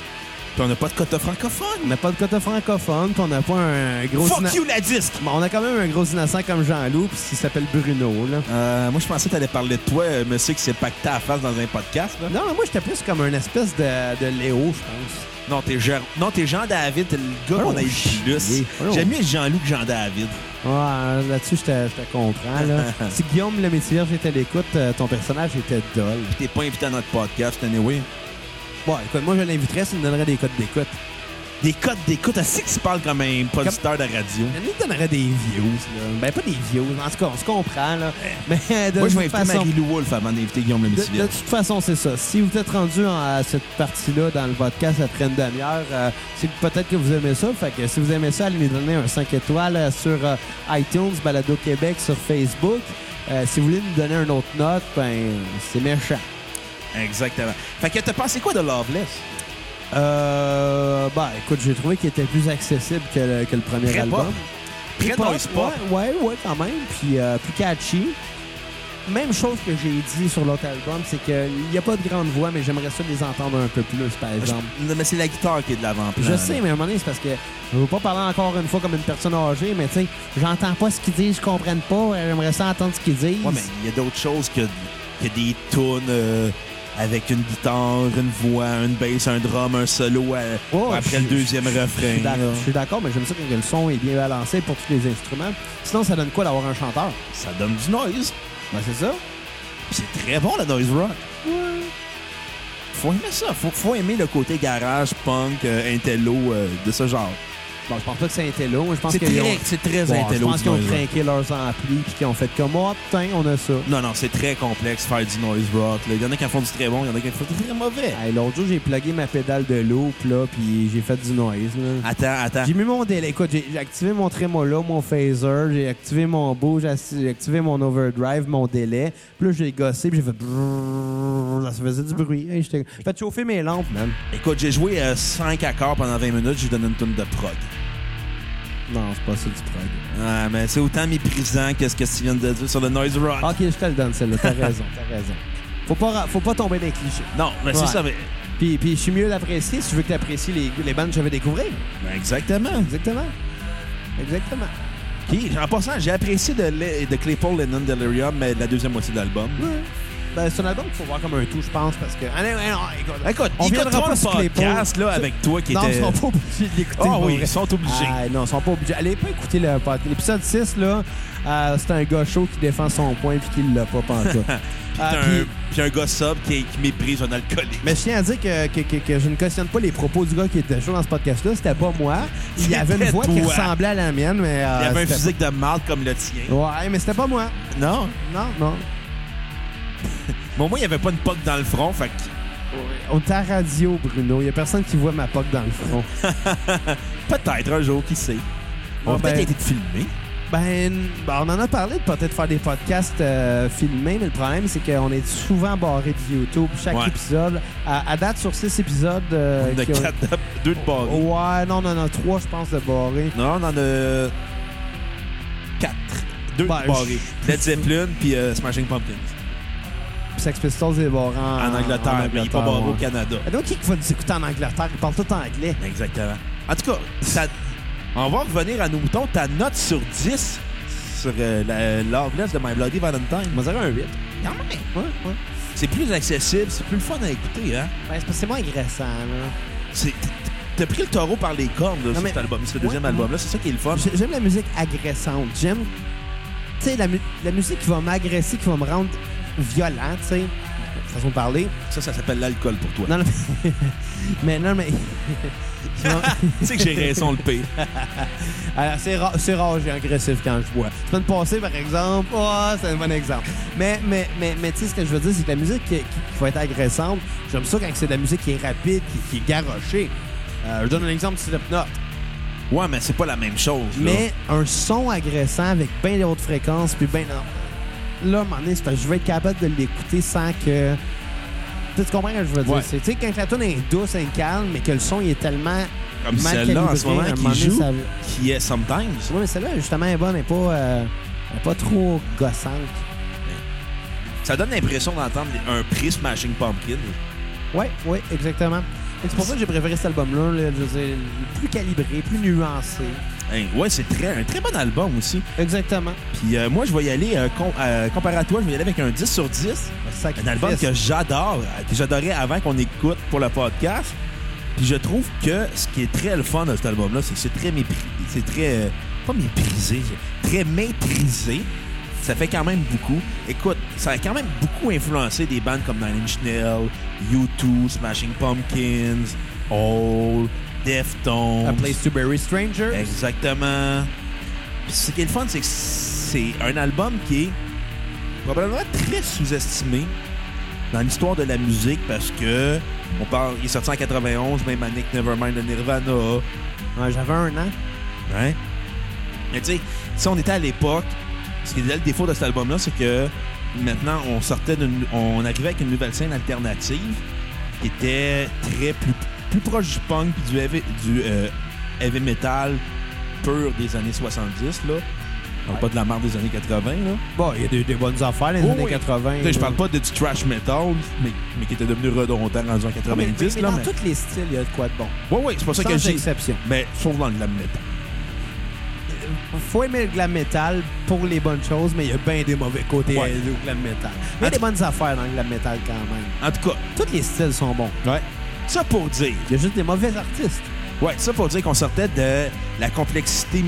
Puis on n'a pas de quota francophone.
On n'a pas de quota francophone, puis on n'a pas un gros.
Fuck you, la disque!
Bon, on a quand même un gros innocent comme Jean-Loup, puis il s'appelle Bruno, là.
Euh, moi, je pensais que tu allais parler de toi, euh, monsieur qui s'est pacté à la face dans un podcast. Là.
Non, mais moi, j'étais plus comme un espèce de, de Léo, je pense.
Non, t'es Jean... non, t'es Jean-David, t'es le gars
Oh,
qu'on a eu plus.
Oh.
J'aime mieux Jean-Loup que Jean-David.
Ouais, là-dessus, je te comprends, là. si Guillaume le métier était à l'écoute, euh, ton personnage était dol.
T'es pas invité à notre podcast, anyway.
Bon, écoute, moi, je l'inviterais s'il me donnerait des codes d'écoute.
Des codes d'écoute, que tu parles comme un producteur de radio.
Il nous donnerait des views, là. Ben, pas des views. En tout cas, on se comprend, là. Mais de
Moi, je
toute
vais inviter
façon...
Marie-Lou Wolfe avant d'inviter Guillaume
De, de toute façon, c'est ça. Si vous êtes rendu en- à cette partie-là dans le podcast après une demi-heure, euh, c'est peut-être que vous aimez ça. Fait que si vous aimez ça, allez nous donner un 5 étoiles euh, sur euh, iTunes, Balado Québec, sur Facebook. Euh, si vous voulez nous donner une autre note, ben c'est méchant.
Exactement. Fait que t'as pensé quoi de Loveless?
Euh, ben, écoute, j'ai trouvé qu'il était plus accessible que le, que le premier
Très
album.
pop. Très
Pop. Ouais, ouais, ouais, quand même. Puis euh, plus catchy. Même chose que j'ai dit sur l'autre album, c'est qu'il n'y a pas de grande voix, mais j'aimerais ça les entendre un peu plus, par exemple.
Je- Mais c'est la guitare qui est de l'avant-plan.
Je sais, mais à un moment donné, c'est parce que je veux pas parler encore une fois comme une personne âgée, mais tu sais, j'entends pas ce qu'ils disent, je comprenne pas, j'aimerais ça entendre ce qu'ils disent.
Ouais, mais il y a d'autres choses que, que des tunes euh, avec une guitare, une voix, une bass, un drum, un solo euh,
Ouais,
après le deuxième refrain.
je suis d'accord, mais j'aime ça quand le son est bien balancé pour tous les instruments. Sinon, ça donne quoi d'avoir un chanteur?
Ça donne du noise.
Ben, c'est ça.
C'est très bon, la noise rock. Faut aimer ça. Faut, faut aimer le côté garage, punk, euh, intello euh, de ce genre.
Bon, je pense pas que été long. Je pense
C'est
ont...
très, c'est très
Bon, je
intello.
pense qu'ils ont craqué leurs amplis puis qu'ils ont fait comme, oh, putain, on a ça.
Non, non, c'est très complexe faire du noise rock. là. Il y en a qui en font du très bon, il y en a qui en font du très mauvais.
Hey, L'autre jour, j'ai plugué ma pédale de loop, là, puis j'ai fait du noise, là.
Attends, attends.
J'ai mis mon délai. Écoute, j'ai activé mon trémolo, mon phaser, j'ai activé mon bout, j'ai activé mon overdrive, mon délai. Puis là, j'ai gossé, puis j'ai fait... Ça faisait du bruit. Hey, J'ai fait chauffer mes lampes, man.
Écoute, j'ai joué 5 accords pendant 20 minutes, j'ai donné une tonne de prog.
Non, c'est pas ça du prog.
Ah, mais c'est autant méprisant que ce que tu viens de dire sur le noise rock.
Ok, je te le donne, celle-là. T'as raison, t'as raison. Faut pas, faut pas tomber dans les clichés.
Non, mais c'est
Ouais.
ça. Mais...
Puis, puis je suis mieux d'apprécier si tu veux que tu apprécies les, les bandes que je vais découvrir.
Ben, exactement.
Exactement. Exactement.
OK, en passant, j'ai apprécié de, Le- de Claypool Lennon Delirium, mais la deuxième moitié de l'album.
Ben, un album qu'il faut voir comme un tout, je pense, parce que. Ah, non, non, non, écoute,
Écoute,
on viendra pas sur Claypool.
podcast là, avec toi qui
Non,
était...
ils sont pas obligés de l'écouter.
Ah oui, ils sont obligés.
Ah, non, ils sont pas obligés. Allez pas écouter le podcast. L'épisode 6, là, euh, c'est un gars chaud qui défend son point puis qui l'a pas pantoute.
Puis
Ah, puis-
un, puis un gars sub qui, qui méprise un alcoolique.
Mais je tiens à dire que, que, que- que je ne cautionne pas les propos du gars qui était chaud dans ce podcast-là. C'était pas moi. Il y avait une voix qui ressemblait à la mienne, mais. euh,
Il y avait un physique de marde comme le tien.
Ouais, mais c'était pas moi.
Non?
Non, non.
Mais au moins, il n'y avait pas une poque dans le front, fait que...
On est à radio, Bruno. Il y a personne qui voit ma poque dans le front.
Peut-être un jour, qui sait? On
Ah,
va peut-être
ben-
été filmé.
Ben, ben, on en a parlé de peut-être faire des podcasts euh, filmés, mais le problème, c'est qu'on est souvent barré de YouTube chaque
Ouais.
épisode. À, à date, sur six épisodes... euh,
de
qui ont-
quatre, de- deux de barrés.
Ouais, non, non, non, trois, je pense, de barré.
Non, on en a quatre. Deux
Ben,
de barrés. Led Zeppelin puis euh, Smashing Pumpkins.
Sex Pistols est barré en,
En Angleterre, mais il n'est pas barré au Canada.
Ah, Donc, qui va nous écouter en Angleterre? Ils parlent tout anglais.
Exactement. En tout cas, ça- on va revenir à nos moutons. Ta note sur 10 sur euh, de My Bloody Valentine.
Va dire un 8.
Quand même.
Ouais, ouais.
C'est plus accessible, c'est plus le fun à écouter, hein?
C'est parce que c'est moins agressant, là.
C'est- T'as pris le taureau par les cornes, là,
Non,
sur
mais-
cet album, ce deuxième
Ouais,
album-là. C'est ça qui est le fun.
J'ai- J'aime la musique agressante. J'aime, tu sais, la, mu- la musique qui va m'agresser, qui va me rendre violent, tu sais. Façon de parler.
Ça, ça s'appelle l'alcool pour toi.
Non, non, mais, mais non, mais.
tu sais que j'ai raison le pire.
Alors, c'est rare, c'est rare, j'ai agressif quand je bois. Semaine passée, par exemple, oh, c'est un bon exemple. Mais, mais, mais, mais tu sais, ce que je veux dire, c'est que la musique qui, qui- qui va être agressante, j'aime ça quand c'est de la musique qui est rapide, qui, qui est garochée. Euh, je donne un exemple de Slipknot.
Ouais, mais c'est pas la même chose. là.
Mais un son agressant avec bien des hautes fréquences, puis bien. Là, à un moment donné, c'est je vais être capable de l'écouter sans que. Tu comprends ce que je veux dire?
Ouais.
Tu sais, quand la tune est douce et calme, mais que le son il est tellement.
Comme celle-là, en ce moment, qui
moment donné,
joue,
ça-
qui est Sometimes.
Oui, mais celle-là, justement, elle est bonne, elle n'est pas, euh, elle est pas trop gossante.
Ça donne l'impression d'entendre un prix Smashing Pumpkin.
Oui, oui, exactement. C'est pour ça que j'ai préféré cet album-là. là, plus calibré, plus nuancé.
Hein, ouais, c'est très, un très bon album aussi.
Exactement.
Puis euh, moi, je vais y aller, euh, com- euh, comparé à toi, je vais y aller avec un 10 sur 10. Un album que j'adore, que j'adorais avant qu'on écoute pour le podcast. Puis je trouve que ce qui est très le fun de cet album-là, c'est que c'est très méprisé. C'est très. pas méprisé, très maîtrisé. Ça fait quand même beaucoup. Écoute, ça a quand même beaucoup influencé des bandes comme Nine Inch Nails, U2, Smashing Pumpkins, Hole, Deftones.
A Place to Bury Strangers.
Exactement. Puis ce qui est le fun, c'est que c'est un album qui est probablement très sous-estimé dans l'histoire de la musique parce que on parle, il est sorti en 91, même que Nevermind de Nirvana.
Ouais, J'avais un an.
Mais tu sais, si on était à l'époque, ce qui est le défaut de cet album-là, c'est que maintenant, on sortait d'une- on arrivait avec une nouvelle scène alternative qui était très plus, plus proche du punk puis du heavy, du, euh, heavy metal pur des années 70, là.
Ouais.
Pas de la marque des années 80, là.
Bon, il y a des, des bonnes affaires dans les
Oh,
années
oui.
80.
Tu sais, Je parle pas de du trash metal, mais, mais qui était devenu redondant rendu en
Ah, mais,
90,
mais- mais
là.
dans tous les styles, il y a de quoi de bon.
Ouais, ouais, c'est pour ça que j'ai.
exception.
Mais sauf dans le glam metal.
faut aimer le glam metal pour les bonnes choses, mais il y a bien des mauvais côtés
Ouais.
euh, au glam metal. Il y a des bonnes affaires dans le glam metal quand même.
En tout cas,
Tous les styles sont bons.
ouais. Ça pour dire.
Il y a juste des mauvais artistes.
Ouais, ça pour dire qu'on sortait de la complexité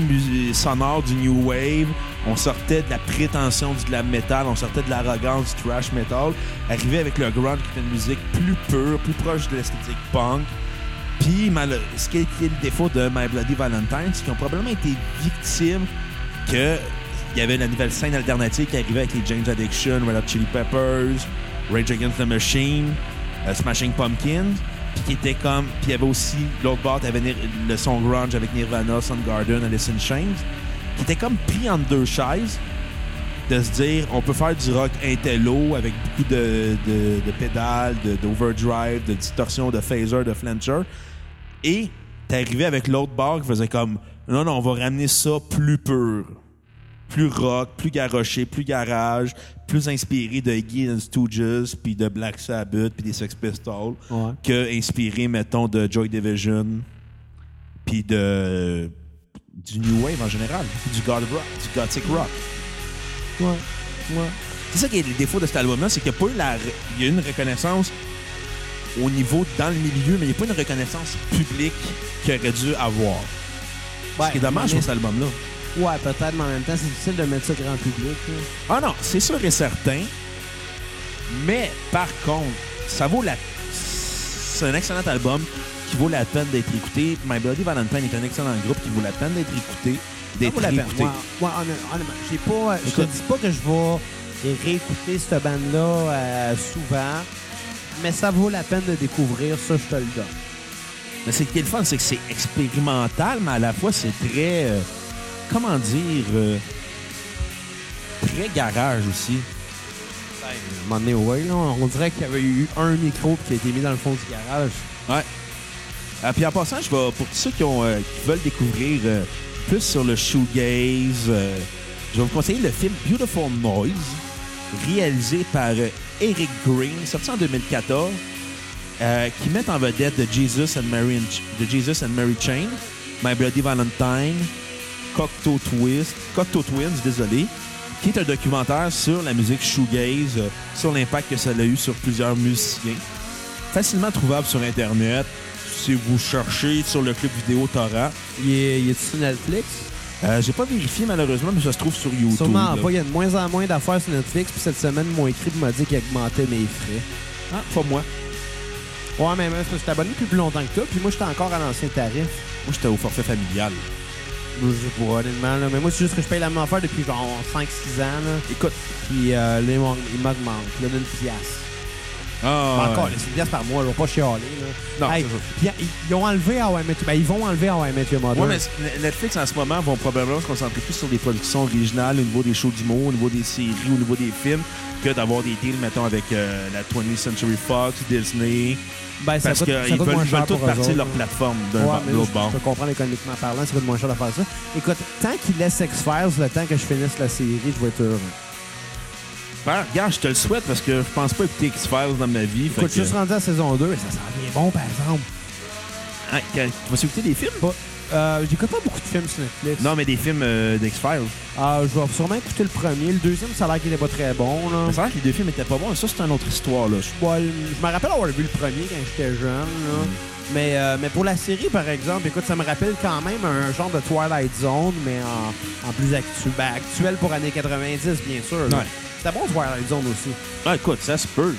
sonore du new wave, on sortait de la prétention du glam metal, on sortait de l'arrogance du thrash metal, arrivé avec le grunge qui était une musique plus pure, plus proche de l'esthétique punk. Puis mal- ce qui est le défaut de My Bloody Valentine, c'est qu'ils ont probablement été victimes que il y avait la nouvelle scène alternative qui arrivait avec les James Addiction, Red Hot Chili Peppers, Rage Against the Machine, euh, Smashing Pumpkins, qui était comme puis il y avait aussi l'autre bord, t'avais le son grunge avec Nirvana, Soundgarden, Alice in Chains, qui était comme pris entre deux chaises de se dire on peut faire du rock intello avec beaucoup de, de, de pédales, de- d'overdrive, de, distorsion, de phaser, de flancher. Et arrivé avec l'autre bar qui faisait comme non, non, on va ramener ça plus pur. Plus rock, plus garoché, plus garage, plus inspiré de Iggy and Stooges, puis de Black Sabbath, puis des Sex Pistols,
Ouais.
que inspiré, mettons, de Joy Division, puis de du New Wave en général, du God rock, du Gothic rock.
Ouais. Ouais.
C'est ça qui est le défaut de cet album-là, c'est qu'il n'y a pas eu la... Il y a une reconnaissance au niveau dans le milieu, mais il n'y a pas une reconnaissance publique qu'il aurait dû avoir. Ce qui est dommage sur cet album-là.
Ouais, peut-être, mais en même temps, c'est difficile de mettre ça grand public. là.
Ah non, c'est sûr et certain. Mais par contre, ça vaut la. C'est un excellent album qui vaut la peine d'être écouté. My Bloody Valentine est un excellent groupe qui vaut la peine d'être écouté.
Ça
D'être
vaut la peine. honnêtement, honnêtement, j'ai pas, je te
Écoute.
dis pas que je vais réécouter cette bande-là euh, souvent, mais ça vaut la peine de découvrir, ça, je te le donne.
Mais c'est qui est le fun, c'est que c'est expérimental, mais à la fois c'est très. euh, comment dire. euh, très garage aussi.
À un moment donné, ouais, là, on dirait qu'il y avait eu un micro qui a été mis dans le fond du garage.
Ouais. Ah, puis en passant, je vais, pour tous ceux qui, ont, euh, qui veulent découvrir euh, plus sur le shoegaze, je vais vous conseiller le film Beautiful Noise, réalisé par Eric Green, sorti en 2014, euh, qui met en vedette de Jesus and Mary, and- de Jesus and Mary Chain, My Bloody Valentine, Cocteau Twist, Cocteau Twins, désolé, qui est un documentaire sur la musique shoegaze, euh, sur l'impact que ça a eu sur plusieurs musiciens. Facilement trouvable sur Internet. Si vous cherchez sur le club vidéo Torrent.
Il est, il est sur Netflix?
Euh, J'ai pas vérifié malheureusement, mais ça se trouve sur YouTube.
Sûrement
là.
pas. Il y a de moins en moins d'affaires sur Netflix. Puis cette semaine, m'ont écrit m'a dit qu'ils augmentaient mes frais.
Ah, pas moi.
Ouais, mais même, je suis abonné depuis plus longtemps que toi. Puis moi, j'étais encore à l'ancien tarif.
Moi, j'étais au forfait familial.
Je sais pas, honnêtement. Là. Mais moi, c'est juste que je paye la même affaire depuis genre 5-6 ans. Là.
Écoute.
Puis euh, là, ils m'ont- ils m'augmentent. Là, d'une pièce.
Ah,
encore,
ouais.
c'est une pièce par mois. Je vais pas chialer. Là.
Non,
Hey,
c'est ça.
puis ils, ils ont enlevé How I Met Ben, ils vont enlever How I Met Your Mother.
Ouais, mais Netflix en ce moment vont probablement se concentrer plus sur des productions originales au niveau des shows d'humour, au niveau des séries, au niveau des films, que d'avoir des deals, mettons, avec euh, la 20th Century Fox, Disney.
Ben,
Parce qu'ils veulent, veulent
eux
partir
autres,
leur plateforme d'un
Ouais,
bord-
mais
de l'autre
je,
bord.
je peux comprendre économiquement parlant, ça coûte moins cher de faire ça. Écoute, tant qu'ils laissent X-Files, le temps que je finisse la série, je vais être heureux.
Ben, regarde, je te le souhaite parce que je pense pas écouter X-Files dans ma vie.
Écoute, je
que-
suis rendu à saison 2 et ça sent bien bon, par exemple.
Ah, tu vas écouter des films?
Euh, J'écoute pas beaucoup de films sur Netflix.
Non, mais des films euh, d'X-Files.
Ah, je vais sûrement écouter le premier. Le deuxième, ça a l'air qu'il était pas très bon. Là.
Mais C'est vrai que les deux films étaient pas bons. Ça, c'est une autre histoire. Là.
Ouais, je me rappelle avoir vu le premier quand j'étais jeune. là.
Mm.
Mais, euh, mais pour la série, par exemple, écoute, ça me rappelle quand même un genre de Twilight Zone, mais en, en plus actu ben, actuel pour années 90, bien sûr.
Ouais.
C'était bon Twilight Zone aussi.
Ah, écoute, ça se peut.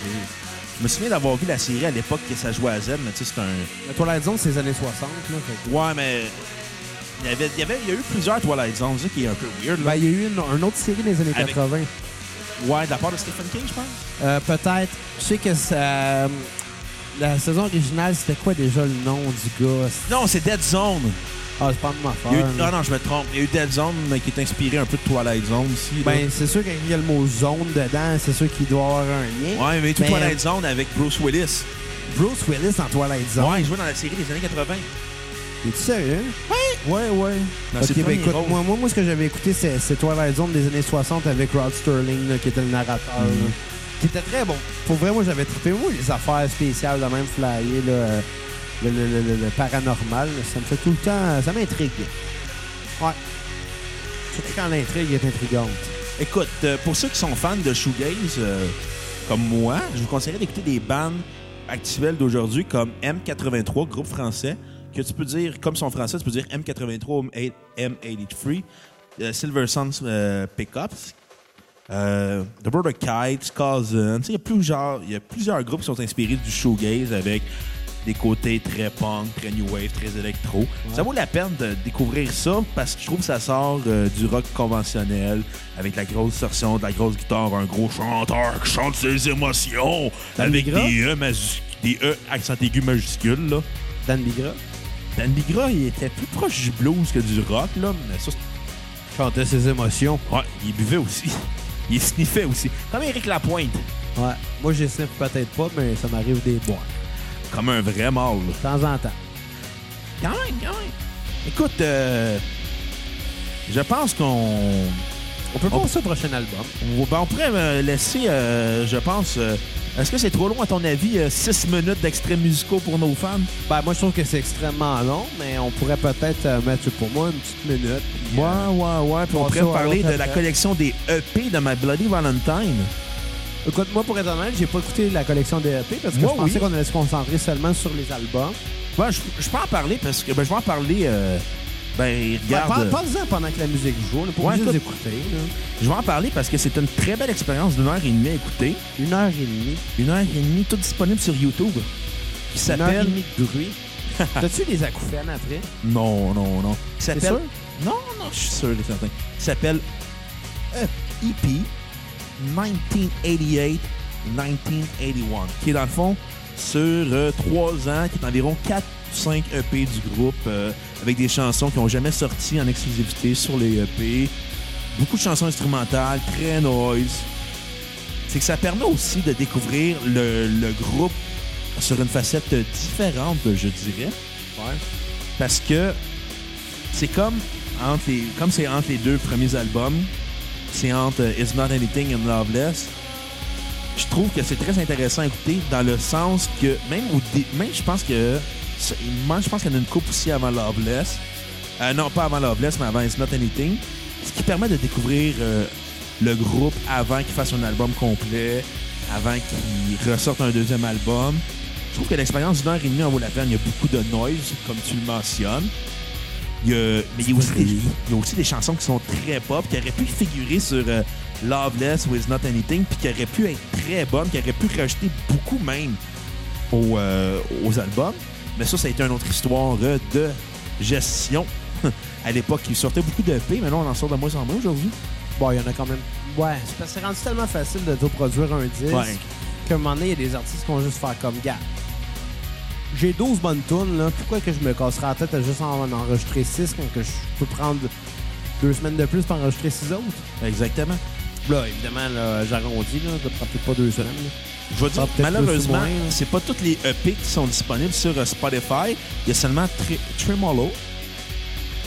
Je me souviens d'avoir vu la série à l'époque que ça jouait à Z, mais tu sais, c'est un.
Le Twilight Zone, c'est les années 60. Là, fait
Ouais, mais. Il y, avait, il, y avait, il y a eu plusieurs Twilight Zones, ça qui est un peu weird. Là.
Ben, il y a eu une, une autre série des années
Avec-
80.
Ouais, de la part de Stephen King, je pense.
Euh, Peut-être. Je sais que ça. La saison originale, c'était quoi déjà le nom du gars?
Non, c'est Dead Zone.
Ah, c'est pas de ma
Il eu-
là.
Ah non, je me trompe. Il y a eu Dead Zone, mais qui est inspiré un peu de Twilight Zone aussi. là.
Ben, c'est sûr qu'il y a le mot zone dedans, c'est sûr qu'il doit avoir un lien.
ouais, mais tout
mais-
Twilight Zone avec Bruce Willis.
Bruce Willis dans Twilight Zone.
Ouais, il jouait dans la série des années 80.
Es-tu sérieux? Ouais. Ouais, ouais. Ok, ben écoute, moi, moi, moi, ce que j'avais écouté, c'est Twilight Zone des années 60 avec Rod Sterling, là, qui était le narrateur. Là, qui était très bon. Pour vrai, moi, j'avais trippé. Moi, les affaires spéciales de même flyées, là, euh, le, le- paranormal, ça me fait tout le temps... Ça m'intrigue. Ouais. Surtout quand l'intrigue est intrigante.
Écoute, euh, pour ceux qui sont fans de shoegaze, euh, comme moi, je vous conseillerais d'écouter des bandes actuelles d'aujourd'hui comme M83, groupe français, que tu peux dire, comme son français, tu peux dire M83 ou M83, euh, Silver Suns Pickups, The of Kites, Cousin. Il y a plusieurs groupes qui sont inspirés du shoegaze avec des côtés très punk, très new wave, très électro. Ça vaut la peine de découvrir ça parce que je trouve que ça sort euh, du rock conventionnel avec la grosse torsion, de la grosse guitare, un gros chanteur qui chante ses émotions
Dan
avec
Bigra?
des E, des e accent aigu majuscules. Là.
Dan Bigra?
Dan Bigra, il était plus proche du blues que du rock, là, mais ça,
chantait ses émotions.
ouais, il buvait aussi. Il sniffait aussi. Comme Éric Lapointe.
Ouais. Moi, j'ai sniff peut-être pas, mais ça m'arrive des boire.
Comme un vrai mâle.
De temps en temps.
Quand même, quand même. Écoute, euh, je pense qu'on
On peut passer au prochain album.
on, ben, on pourrait me laisser, euh, je pense. euh, Est-ce que c'est trop long, à ton avis, 6 minutes d'extraits musicaux pour nos fans?
Ben, moi, je trouve que c'est extrêmement long, mais on pourrait peut-être euh, mettre pour moi une petite minute. puis,
Ouais,
euh,
ouais, ouais. Puis on pourrait parler de la collection des EP de My Bloody Valentine.
Écoute, moi, pour être honnête, j'ai pas écouté la collection des EP parce que
Moi,
je pensais
oui.
qu'on allait se concentrer seulement sur les albums.
Ben, je, je peux en parler parce que ben, je vais en parler. euh, ben, regarde.
Parle-en pendant que la musique joue. Pas
Ouais,
obligé
écoute.
d'écouter. là.
Je vais en parler parce que c'est une très belle expérience d'une heure et demie à écouter.
Une heure et demie.
Une heure et demie, tout disponible sur YouTube. Qui
Une heure et
s'appelle.
demie de bruit. T'as-tu des acouphènes après?
Non, non, non. Qui s'appelle. Non, non, je suis sûr et certain. Qui s'appelle E EP 1988-1981, qui est dans le fond sur euh, trois ans, qui est environ 4 ou 5 EP du groupe, euh, avec des chansons qui n'ont jamais sorti en exclusivité sur les EP. Beaucoup de chansons instrumentales, très noise. C'est que ça permet aussi de découvrir le, le groupe sur une facette différente, je dirais.
Ouais.
Parce que c'est comme entre les, comme c'est entre les deux premiers albums, c'est entre euh, It's Not Anything and Loveless. Je trouve que c'est très intéressant à écouter dans le sens que même au même je pense que je pense qu'il y en a une coupe aussi avant Loveless. Euh, non, pas avant Loveless, mais avant It's Not Anything. Ce qui permet de découvrir euh, le groupe avant qu'il fasse un album complet, avant qu'il ressorte un deuxième album. Je trouve que l'expérience d'une heure et demie en vaut la peine. Il y a beaucoup de noise, comme tu le mentionnes. Il y a, mais il y, a aussi des, il y a aussi des chansons qui sont très pop, qui auraient pu figurer sur euh, Loveless ou It's Not Anything, puis qui auraient pu être très bonnes, qui auraient pu rajouter beaucoup même aux, euh, aux albums. Mais ça, ça a été une autre histoire euh, de gestion. à l'époque, il sortait beaucoup de P, mais là, on en sort de moins en moins aujourd'hui.
Bon, il y en a quand même. Ouais, c'est parce que c'est rendu tellement facile de produire un disque
Ouais.
qu'à un moment donné, il y a des artistes qui vont juste faire comme gars. J'ai 12 bonnes tunes, là. Pourquoi que je me casserais la tête à juste en enregistrer 6 quand que je peux prendre deux semaines de plus pour enregistrer 6 autres?
Exactement.
Là, évidemment, là, j'arrondis, là. Ça prend peut-être pas deux semaines. là.
Je veux dire, malheureusement, c'est pas toutes les EP qui sont disponibles sur euh, Spotify. Il y a seulement Tre- Tremolo.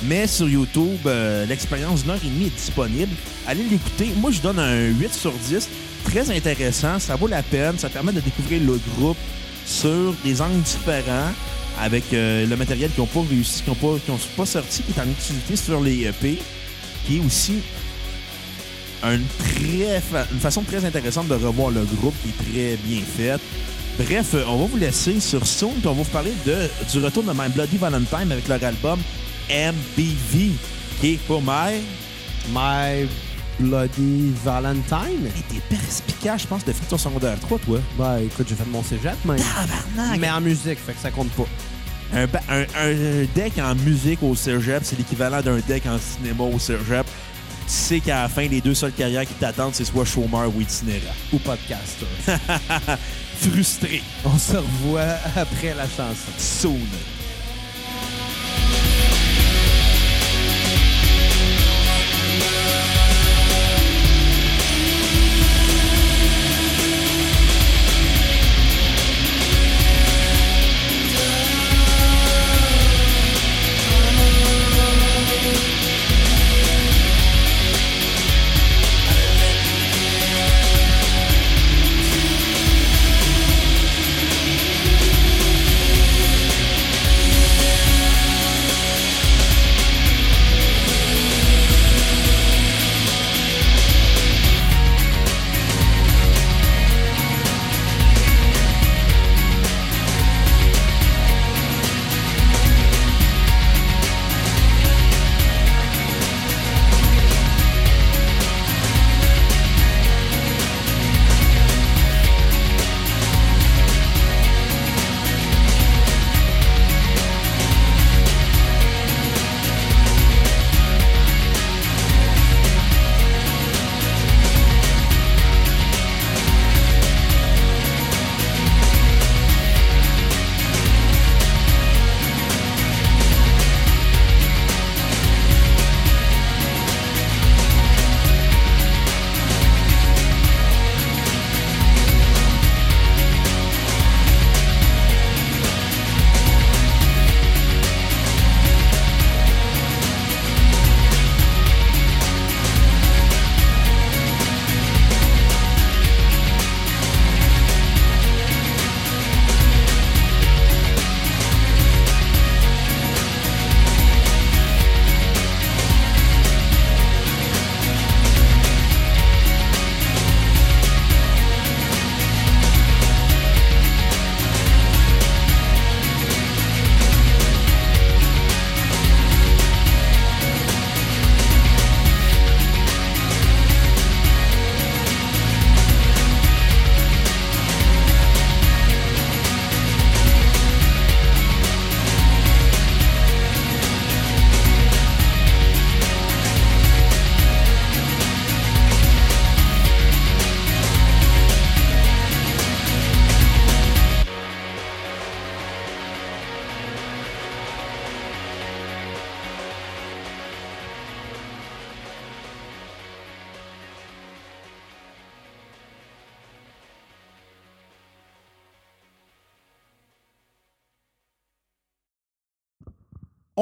Mais sur YouTube, euh, l'expérience d'une heure et demie est disponible. Allez l'écouter. Moi, je donne un 8 sur 10. Très intéressant. Ça vaut la peine. Ça permet de découvrir le groupe sur des angles différents avec euh, le matériel qu'ils n'ont pas réussi, qui n'ont pas, qui pas sorti, qui est en utilité sur les EP, qui est aussi une, très une façon très intéressante de revoir le groupe qui est très bien faite. Bref, euh, on va vous laisser sur Soon, puis on va vous parler de, du retour de My Bloody Valentine avec leur album MBV, qui est pour moi
My Bloody Valentine?
Hey, T'es perspicace, je pense, de ton secondaire 3, toi.
Ben, écoute, j'ai fait mon cégep, mais.
Tabarnak!
Mais en musique, fait que ça compte pas.
Un, ba- un- un deck en musique au cégep, c'est l'équivalent d'un deck en cinéma au cégep. Tu sais qu'à la fin, les deux seules carrières qui t'attendent, c'est soit chômeur ou itinérant.
Ou podcaster.
Frustré.
On se revoit après la chanson.
Soon.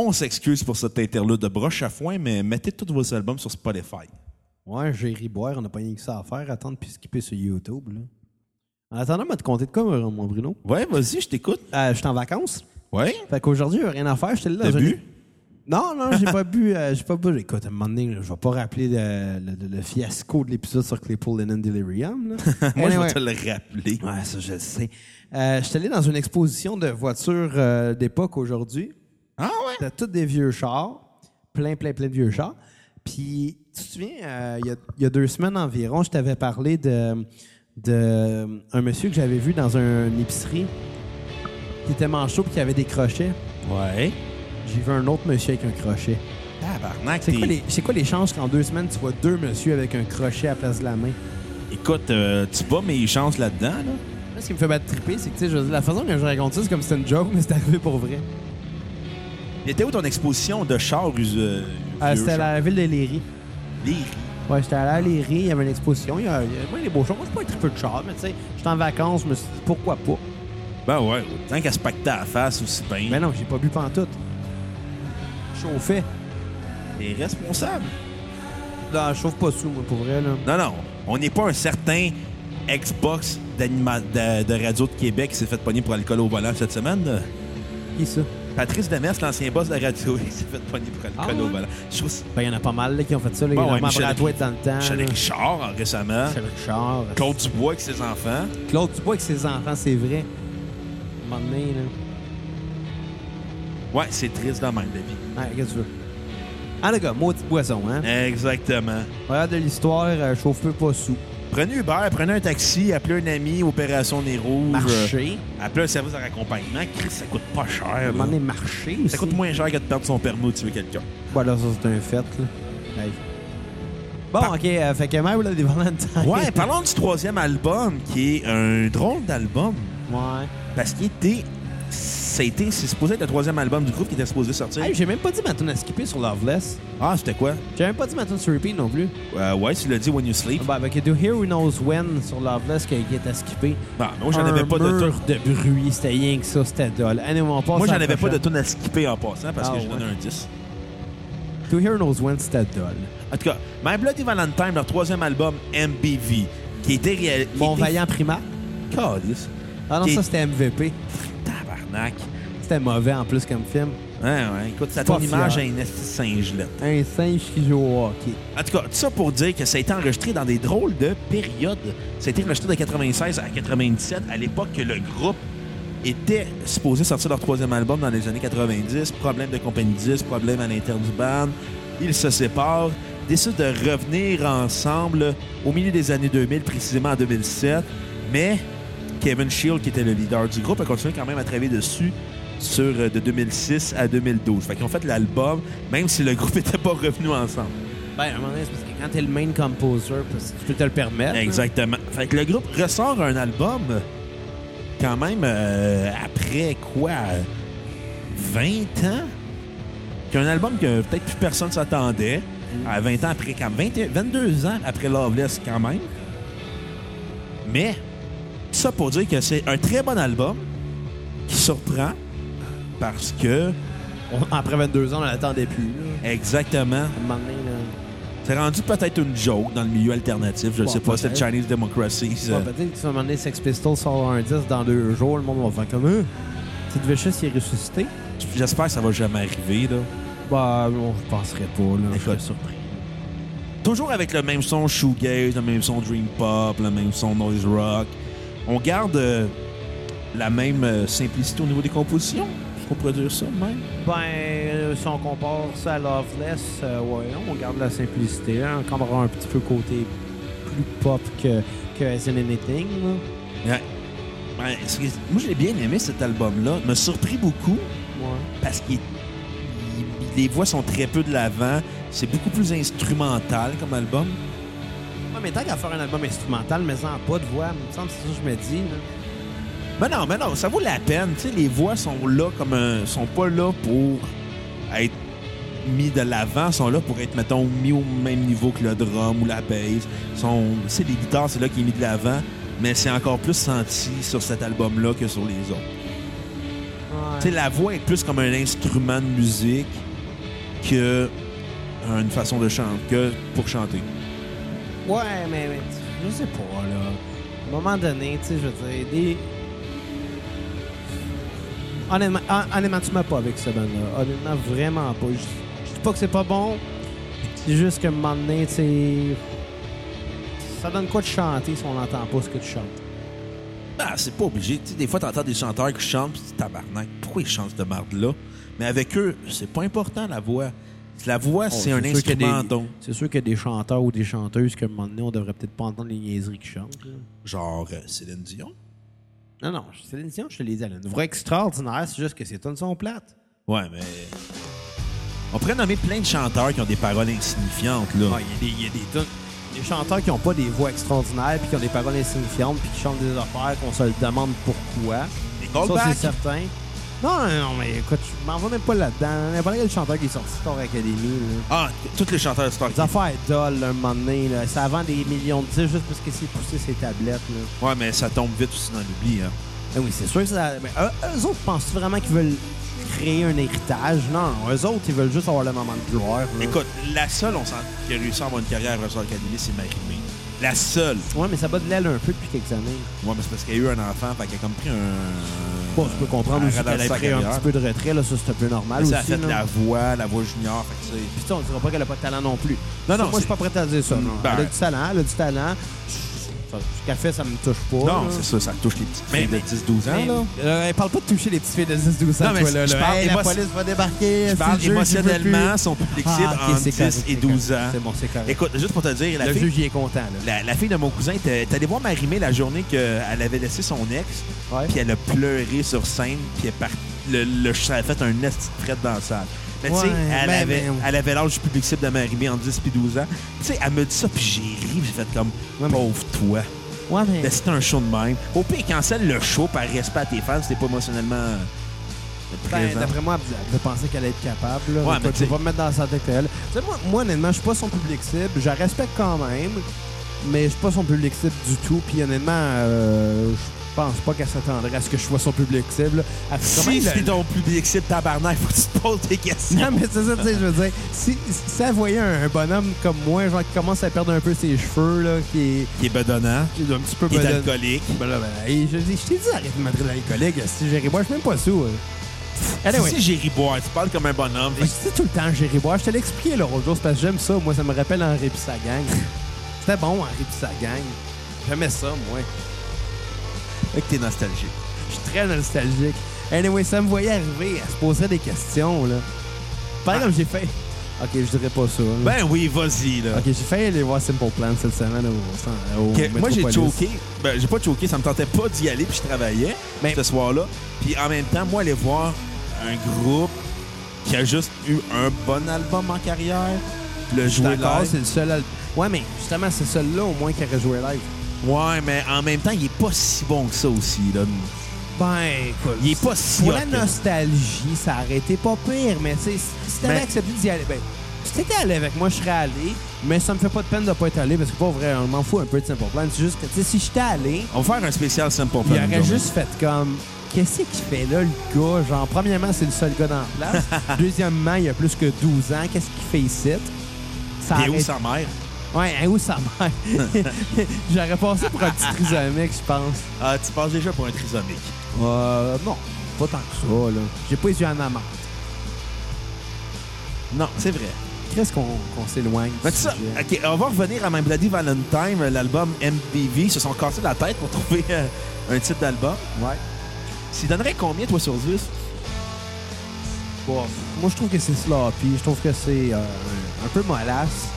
On s'excuse pour cet interlude de broche à foin, mais mettez tous vos albums sur Spotify.
Ouais, j'ai ri boire, on n'a pas rien que ça à faire, attendre puis skipper sur YouTube. Là. En attendant, moi, te compter de quoi, mon Bruno?
Ouais, vas-y, je t'écoute.
Euh, je suis en vacances.
Ouais.
Fait qu'aujourd'hui, il n'y a rien à faire. J'étais là
T'as bu?
Non, non, j'ai pas bu. euh, j'ai pas bu. Écoute, à un moment donné, je vais pas rappeler le, le- le fiasco de l'épisode sur Claypool Lennon Delirium. là.
Moi, je vais te le rappeler.
Ouais, ça, je le sais. Euh, je suis allé dans une exposition de voitures euh, d'époque aujourd'hui.
Ah ouais?
C'était tous des vieux chars. Plein, plein, plein de vieux chars. Puis, tu te souviens, euh, il y, a, il y a deux semaines environ, je t'avais parlé de, de un monsieur que j'avais vu dans un- une épicerie qui était manchot et qui avait des crochets.
Ouais.
J'ai vu un autre monsieur avec un crochet.
Tabarnak,
C'est quoi, les, c'est quoi les chances qu'en deux semaines, tu vois deux monsieur avec un crochet à la place de la main?
Écoute, euh, tu bats mes chances là-dedans, là?
Ce qui me fait battre triper, c'est que tu sais, la façon que je raconte ça, c'est comme si c'était une joke, mais c'est arrivé pour vrai.
Il était où ton exposition de chars euh,
Euh, c'était à
chars?
la ville de Léry.
Léry.
Ouais, j'étais allé à Léry, il y avait une exposition. Il y a, il y a- moi, les beaux chars. Moi, je suis pas un tripeux de char, mais tu sais, j'étais en vacances, je me suis dit pourquoi pas?
Ben ouais, tant qu'à se pacter à la face aussi bien.
Mais non, j'ai pas bu pantoute. Chauffait.
T'es responsable.
Non, je chauffe pas sous, moi, pour vrai, là.
Non, non. On n'est pas un certain Xbox de, de Radio de Québec qui s'est fait pogner pour alcool au volant cette semaine. là.
Qui ça?
Patrice Demers, l'ancien boss de la radio, il s'est fait pogner pour alcool
Ah
au
ouais?
volant. Je trouve
Ben, il y en a pas mal, là, qui ont fait ça, là.
Bon,
il y a
ouais,
Normand
Michel-
Brathwaite dans le temps.
Michel. Richard hein, récemment.
Michel Richard.
Claude Dubois avec ses enfants.
Claude Dubois avec ses enfants, c'est vrai. À un moment donné, là.
Ouais, c'est triste dans même, la vie.
Ouais, qu'est-ce que tu veux? Ah, le gars, maudit boisson, hein?
Exactement.
Regarde de l'histoire, euh, chauffe peu pas sous.
Prenez Uber, prenez un taxi, appelez un ami, Opération Nez Rouge.
Marcher.
euh, appelez un service de raccompagnement. Chris, ça coûte pas cher. là.
donné, marcher aussi.
Ça coûte moins cher que de perdre son permis ou de tuer quelqu'un.
Voilà, ça, c'est un fait, là. Hey. Bon,
Par-
OK, euh, fait que My Bloody Valentine.
Ouais, parlons du troisième album, qui est un drôle d'album.
Ouais.
Parce qu'il était. Ça a été. C'est supposé être le troisième album du groupe qui était supposé sortir.
Hey, j'ai même pas dit ma tune à skipper sur Loveless.
Ah, c'était quoi?
J'ai même pas dit ma tune sur repeat non plus.
Euh, ouais, tu l'as dit When You Sleep.
Bah, avec Do Here Who Knows When sur Loveless qui qui à skipper.
Bah, moi, j'en avais pas de tune.
de bruit, c'était rien que ça, c'était dole. Anyway, on passe
Moi,
à
j'en
la
avais pas de
prochaine.
tune à skipper en passant parce
Ah,
que j'ai
ouais.
donné un 10.
Do Here Who Knows When, c'était dole.
En tout cas, My Bloody Valentine, leur troisième album, MBV, qui était
Mon
était-
vaillant primaire.
Calice.
Ah non,
Qui-
ça c'était MVP.
Tabarnak.
C'était mauvais en plus comme film.
Ouais, ouais. Écoute, ça
Pas
ton image à une esti singelette.
Un singe qui joue au hockey.
En tout cas, tout ça pour dire que ça a été enregistré dans des drôles de périodes. Ça a été enregistré de 96 à 97, à l'époque que le groupe était supposé sortir leur troisième album dans les années 90. Problème de compagnie 10, problème à l'interne du band. Ils se séparent, décident de revenir ensemble au milieu des années 2000, précisément en 2007. Mais Kevin Shield, qui était le leader du groupe, a continué quand même à travailler dessus sur euh, de 2006 à 2012. Fait qu'ils ont fait l'album, même si le groupe n'était pas revenu ensemble.
Ben, à un moment donné, c'est parce que quand t'es le main composer, tu peux te le permettre.
Exactement. Fait que le groupe ressort un album quand même euh, après quoi? 20 ans? Qu'un album que peut-être plus personne s'attendait. À 20 ans après, quand 20 et- 22 ans après Loveless quand même. Mais, ça pour dire que c'est un très bon album qui surprend parce que,
On- après 22 ans, on l'attendait plus. Là.
exactement,
À un moment donné, là.
c'est rendu peut-être une joke dans le milieu alternatif. Je ne
Bon,
sais pas, c'est le
peut-être.
Chinese Democracy. ça.
Ouais, Peut-être que si à un moment donné, Sex Pistols sort un disque dans deux jours, le monde va faire comme eux. Sid Vicious, il est ressuscité.
J'espère que ça va jamais arriver, là.
Bah, non, je penserais pas, là. Je
Écoute.
serais surpris.
Toujours avec le même son shoegaze, le même son dream pop, le même son noise rock. On garde euh, la même euh, simplicité au niveau des compositions. Est-ce qu'on pourrait dire ça même?
Ben, euh, si on compare ça à Loveless, ouais, on garde la simplicité. Hein, on aura un petit peu côté plus pop que, que As in Anything. Là.
Ouais. Ouais, c'est- moi, j'ai bien aimé cet album-là. m'a surpris beaucoup
Ouais.
parce que les voix sont très peu de l'avant. C'est beaucoup plus instrumental comme album.
Ouais, mais tant qu'à faire un album instrumental, mais sans pas de voix, il me semble que c'est ça que je me dis. Là.
Mais non, mais non, ça vaut la peine. Tu sais, les voix sont là comme un, sont pas là pour être mis de l'avant, sont là pour être, mettons, mis au même niveau que le drum ou la bass. Sont, sais, les guitares, c'est là qui est mis de l'avant, mais c'est encore plus senti sur cet album-là que sur les autres. Tu sais, la voix est plus comme un instrument de musique que une façon de chanter, que pour chanter.
Ouais, mais, mais je sais pas, là. À un moment donné, tu sais, je veux dire, des... Honnêtement, hon- honnêtement, tu m'as pas avec ce band-là. Honnêtement, vraiment pas. Je, dis pas que c'est pas bon. C'est juste que un moment donné, tu sais. Ça donne quoi de chanter si on n'entend pas ce que tu chantes?
Ah, c'est pas obligé. Des fois, t'entends des chanteurs qui chantent, dis, tabarnak, pourquoi ils chantent cette marde-là? Mais avec eux, c'est pas important, la voix. La voix, c'est un
Oh, sûr qu'il y a
instrument
des-
donc.
C'est sûr qu'il y a des chanteurs ou des chanteuses qu'à un moment donné, on devrait peut-être pas entendre les niaiseries qui chantent.
Genre euh, Céline Dion?
Non, non, Céline Dion, je te l'ai dit, elle a une voix extraordinaire, c'est juste que ses tonnes sont plates.
Ouais, mais. On pourrait nommer plein de chanteurs qui ont des paroles insignifiantes, là.
Il y a des, tonnes- des chanteurs qui n'ont pas des voix extraordinaires puis qui ont des paroles insignifiantes puis qui chantent des affaires qu'on se demande pourquoi.
Des
Ça, c'est certain. Non, non, mais écoute, je m'en vais même pas là-dedans. N'importe quel chanteur qui est sorti de Star Academy, là.
Ah, tous les chanteurs de Star
Les affaires dolles, un moment donné, là. Ça vend des millions de disques juste parce que c'est poussé ses tablettes, là.
Ouais, mais ça tombe vite aussi dans l'oubli, hein.
Ah oui, c'est sûr que ça. Mais eux, eux autres, pensent vraiment qu'ils veulent créer un héritage? Non, non, eux autres, ils veulent juste avoir le moment de gloire. là.
Écoute, la seule on sent, qui a réussi à avoir une carrière à Star Academy, c'est Marie-Mé. La seule.
Ouais, mais ça bat de l'aile un peu depuis quelques années.
Ouais, mais c'est parce qu'elle a eu un enfant, fait qu'elle a comme pris un.
Bon, tu peux comprendre
un
aussi qu'elle a
ralentissement
pris un petit peu de retrait, là, ça c'est un peu normal
Mais
aussi.
ça a fait
là.
la voix, la voix junior, fait que.
Puis on dira pas qu'elle a pas de talent non plus.
Non, non,
moi je suis pas prêt à dire ça. non.
Ben-
elle a du talent, elle a du talent. Ce qu'elle fait, ça me touche pas.
Non,
là.
c'est ça, ça touche les petites
Mais-
filles de 10-12 ans,
Mais,
là.
euh, elle parle pas de toucher les petites filles de 10-12 ans,
Non, mais
toi, là,
je
là.
parle
Hey, la police va débarquer.
Je parle émotionnellement, son public cible
Ah, ok,
entre
c'est
10
correct,
et
c'est
12
correct.
ans.
C'est bon, c'est correct.
Écoute, juste pour te dire, la
le
fille,
juge, il est content. Là.
la, la fille de mon cousin, t'es t'es allé voir Marimé la journée qu'elle avait laissé son ex, puis elle a pleuré sur scène, puis elle est partie- le, le, ça a fait un nest de frette dans la salle. Mais tu sais,
Ouais,
elle,
ben,
avait,
ben,
elle avait l'âge du public cible de Marimé en 10 puis 12 ans. Tu sais, elle me dit ça, puis j'ai ri, puis j'ai fait comme, pauvre toi.
Ouais, mais.
C'était un show de même. Au pire, cancelle le show par respect à tes fans, c'était pas émotionnellement euh,
Ben. D'après moi, elle devait penser qu'elle allait être capable. Là.
Ouais, mais
je
tu sais-
vais pas me mettre dans sa tête sais, moi, moi, honnêtement, je suis pas son public cible. Je la respecte quand même, mais je suis pas son public cible du tout. Puis honnêtement, euh, je pense pas qu'elle s'attendrait à ce que je sois son public cible. Elle
Si c'est ton public cible tabarnak, faut que tu te poses des questions.
Non, mais c'est ça, tu sais, je veux dire, si, si elle voyait un, un bonhomme comme moi, genre qui commence à perdre un peu ses cheveux, là, qui est,
Qui est bedonnant,
qui est un petit peu
qui est
bedonnant-
alcoolique.
Ben là, ben, hey, je, dis- je t'ai dit d'arrêter de mettre de l'alcoolique. Si j'ai boire, je suis même pas sous. Anyway.
Si Jerry Boire, tu parles comme un bonhomme.
Je dis tout le temps Jerry Boire. Je te l'ai expliqué l'autre jour, c'est parce que j'aime ça. Moi, ça me rappelle Henri pis sa gang. C'était bon, Henri pis sa gang. J'aimais ça, moi.
Fait que t'es nostalgique.
Je suis très nostalgique. Anyway, ça me voyait arriver. Elle se poserait des questions, là. Par exemple, j'ai fait... OK, je dirais pas ça. là.
Ben oui, vas-y, là.
OK, j'ai failli aller voir Simple Plan cette semaine au, au
Moi, j'ai choqué. Ben, j'ai pas choqué, ça me tentait pas d'y aller, puis je travaillais
Mais-
ce soir-là. Puis en même temps, moi, aller voir un groupe qui a juste eu un bon album en carrière, le jouer live.
c'est le seul... al- Ouais, mais justement, c'est celui-là au moins qui aurait joué live.
Ouais, mais en même temps, il est pas si bon que ça aussi, là.
Ben, écoute...
Il est pas si
Pour
hot
la nostalgie, ça aurait été pas pire, mais tu sais, si t'avais
Mais-
accepté d'y aller, ben, si t'étais allé avec moi, je serais allé, mais ça me fait pas de peine de pas être allé, parce que pas vrai, on m'en fout un peu de Simple Plan. C'est juste que, tu sais, si j'étais allé,
On va faire un spécial Simple Plan.
il aurait juste fait comme. Qu'est-ce qu'il fait là, le gars? Genre, premièrement, c'est le seul gars dans la place. Deuxièmement, il a plus que 12 ans. Qu'est-ce qu'il fait ici? Ça
Et où
aurait-
sa mère?
Ouais, hein, où sa mère? J'aurais passé pour un petit trisomique, je pense.
Ah, tu passes déjà pour un trisomique?
Euh, non, pas tant que ça, là. J'ai pas les yeux en amande.
Non, c'est vrai.
Qu'est-ce qu'on qu'on s'éloigne?
Mais
sujet?
OK, on va revenir à My Bloody Valentine, l'album MBV. Ils se sont cassés la tête pour trouver euh, un titre d'album.
Ouais.
Tu donnerais combien, toi, sur 10?
Bon, moi, je trouve que c'est sloppy. Je trouve que c'est euh, un, un peu mollasse.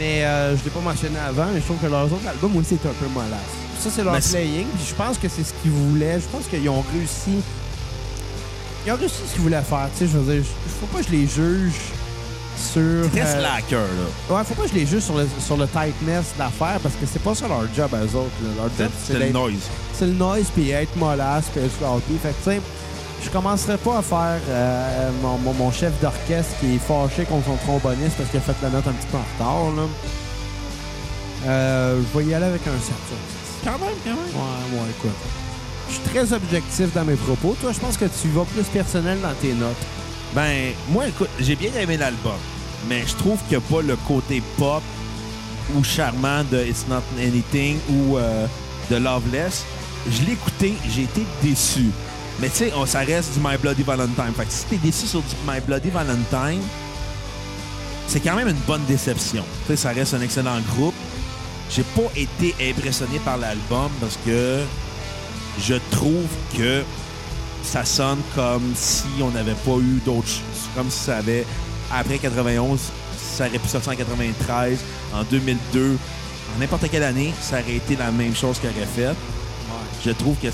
Mais euh, je l'ai pas mentionné avant, mais je trouve que leurs autres albums aussi c'est un peu mollasse. Ça, c'est leur
Mais
playing. Puis je pense que c'est ce qu'ils voulaient. Je pense qu'ils ont réussi. Ils ont réussi ce qu'ils voulaient faire. Tu sais, je veux dire, je- faut pas que je les juge sur.
Très
euh,
slacker, là.
Ouais, faut pas que je les juge sur le, sur le tightness de l'affaire parce que c'est pas ça leur job, eux autres. là. Leur job,
C'est le noise.
c'est le noise puis être mollasse puis être. Fait que, tu sais, je commencerai pas à faire euh, mon, mon- mon chef d'orchestre qui est fâché contre son tromboniste parce qu'il a fait la note un petit peu en retard, là. Euh, je vais y aller avec un 7 sur 10.
Quand même, quand même.
Ouais, ouais, écoute. Je suis très objectif dans mes propos. Toi, je pense que tu vas plus personnel dans tes notes.
Ben, moi, écoute, j'ai bien aimé l'album, mais je trouve qu'il n'y a pas le côté pop ou charmant de It's Not Anything ou euh, de Loveless. Je l'ai écouté, j'ai été déçu. Mais tu sais, ça reste du My Bloody Valentine. Fait que si t'es déçu sur du My Bloody Valentine, c'est quand même une bonne déception. Tu sais, ça reste un excellent groupe. J'ai pas été impressionné par l'album parce que je trouve que ça sonne comme si on n'avait pas eu d'autres choses. Comme si ça avait, après 91, ça aurait pu sortir en 93, en 2002, en n'importe quelle année, ça aurait été la même chose qu'il aurait fait. Je trouve que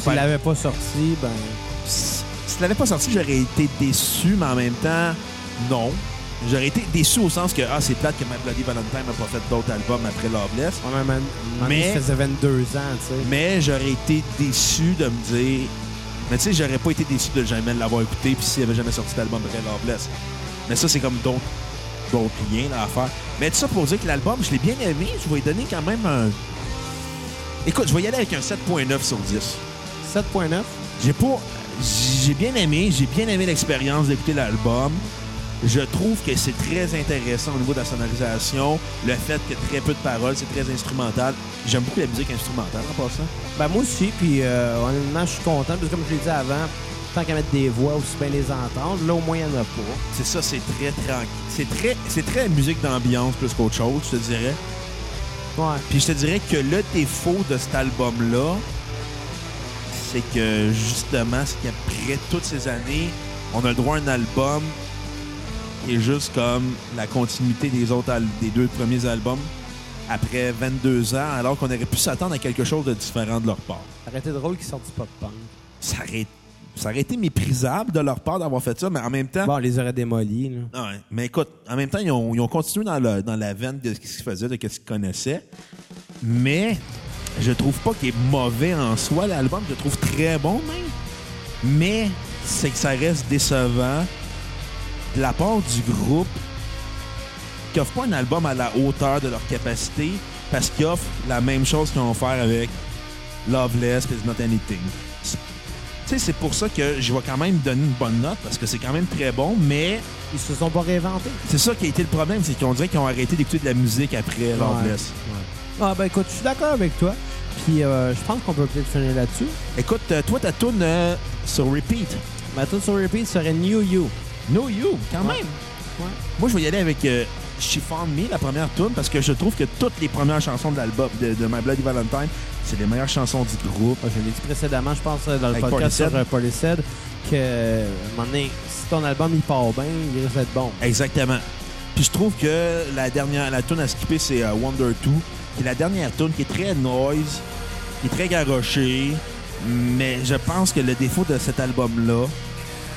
si-
Tu
comparé-
l'avais pas sorti, ben.
si si tu l'avais pas sorti, j'aurais été déçu, mais en même temps, non. J'aurais été déçu au sens que ah, c'est plate que My Bloody Valentine n'a pas fait d'autres albums après Loveless.
Ouais, mais, mais...
Mais-
ça faisait 22 ans, tu sais.
Mais j'aurais été déçu de me dire. Mais tu sais, j'aurais pas été déçu de jamais l'avoir écouté, puis s'il avait jamais sorti d'album après Loveless. Mais ça, c'est comme d'autres d'autres liens là, à faire. Mais tout ça pour dire que l'album, je l'ai bien aimé. Je vais lui donner quand même un. Écoute, je vais y aller avec un 7.9 sur 10.
7.9.
J'ai pas. J'ai bien aimé, j'ai bien aimé l'expérience d'écouter l'album. Je trouve que c'est très intéressant au niveau de la sonorisation. Le fait que très peu de paroles, c'est très instrumental. J'aime beaucoup la musique instrumentale en passant.
Ben moi aussi, puis euh, honnêtement, je suis content, parce que comme je l'ai dit avant, tant qu'à mettre des voix, aussi bien les entendre. Là, au moins, il n'y en a pas.
C'est ça, c'est très tranquille. C'est très, c'est très musique d'ambiance plus qu'autre chose, je te dirais.
Ouais.
Puis je te dirais que le défaut de cet album-là, c'est que justement, c'est qu'après toutes ces années, on a le droit à un album qui est juste comme la continuité des autres des deux premiers albums après 22 ans, alors qu'on aurait pu s'attendre à quelque chose de différent de leur part.
Ça aurait été drôle qu'ils sortent du pop-punk.
Ça aurait, ça aurait été méprisable de leur part d'avoir fait ça, mais en même temps,
Bon, on les aurait démolis, là.
Ah Ouais, mais écoute, en même temps, ils ont, ils ont continué dans, le- dans la veine de ce qu'ils faisaient, de ce qu'ils connaissaient. Mais je trouve pas qu'il est mauvais en soi, l'album. Je le trouve très bon, même. Mais c'est que ça reste décevant de la part du groupe qui offre pas un album à la hauteur de leur capacité parce qu'ils offrent la même chose qu'ils vont faire avec Loveless, It's Not Anything. C'est- Tu sais, c'est pour ça que je vais quand même donner une bonne note parce que c'est quand même très bon, mais
Ils se sont pas réinventés.
c'est ça qui a été le problème, c'est qu'on dirait qu'ils ont arrêté d'écouter de la musique après Loveless.
Ah, ben écoute, je suis d'accord avec toi. Puis euh, je pense qu'on peut peut-être finir là-dessus.
Écoute, euh, toi, ta tune euh, sur repeat.
Ma tune sur repeat serait New You.
No You, quand
Ouais.
même.
Ouais.
Moi, je vais y aller avec euh, She Found Me, la première tune, parce que je trouve que toutes les premières chansons de l'album de, de My Bloody Valentine, c'est les meilleures chansons du groupe.
Ah, je l'ai dit précédemment, je pense, dans le
Avec
podcast sur que à un moment donné, si ton album il part bien, il risque d'être bon.
Exactement. Puis je trouve que la dernière, la tune à skipper, c'est Wonder 2, qui est la dernière tune qui est très noise, qui est très garochée, mais je pense que le défaut de cet album-là,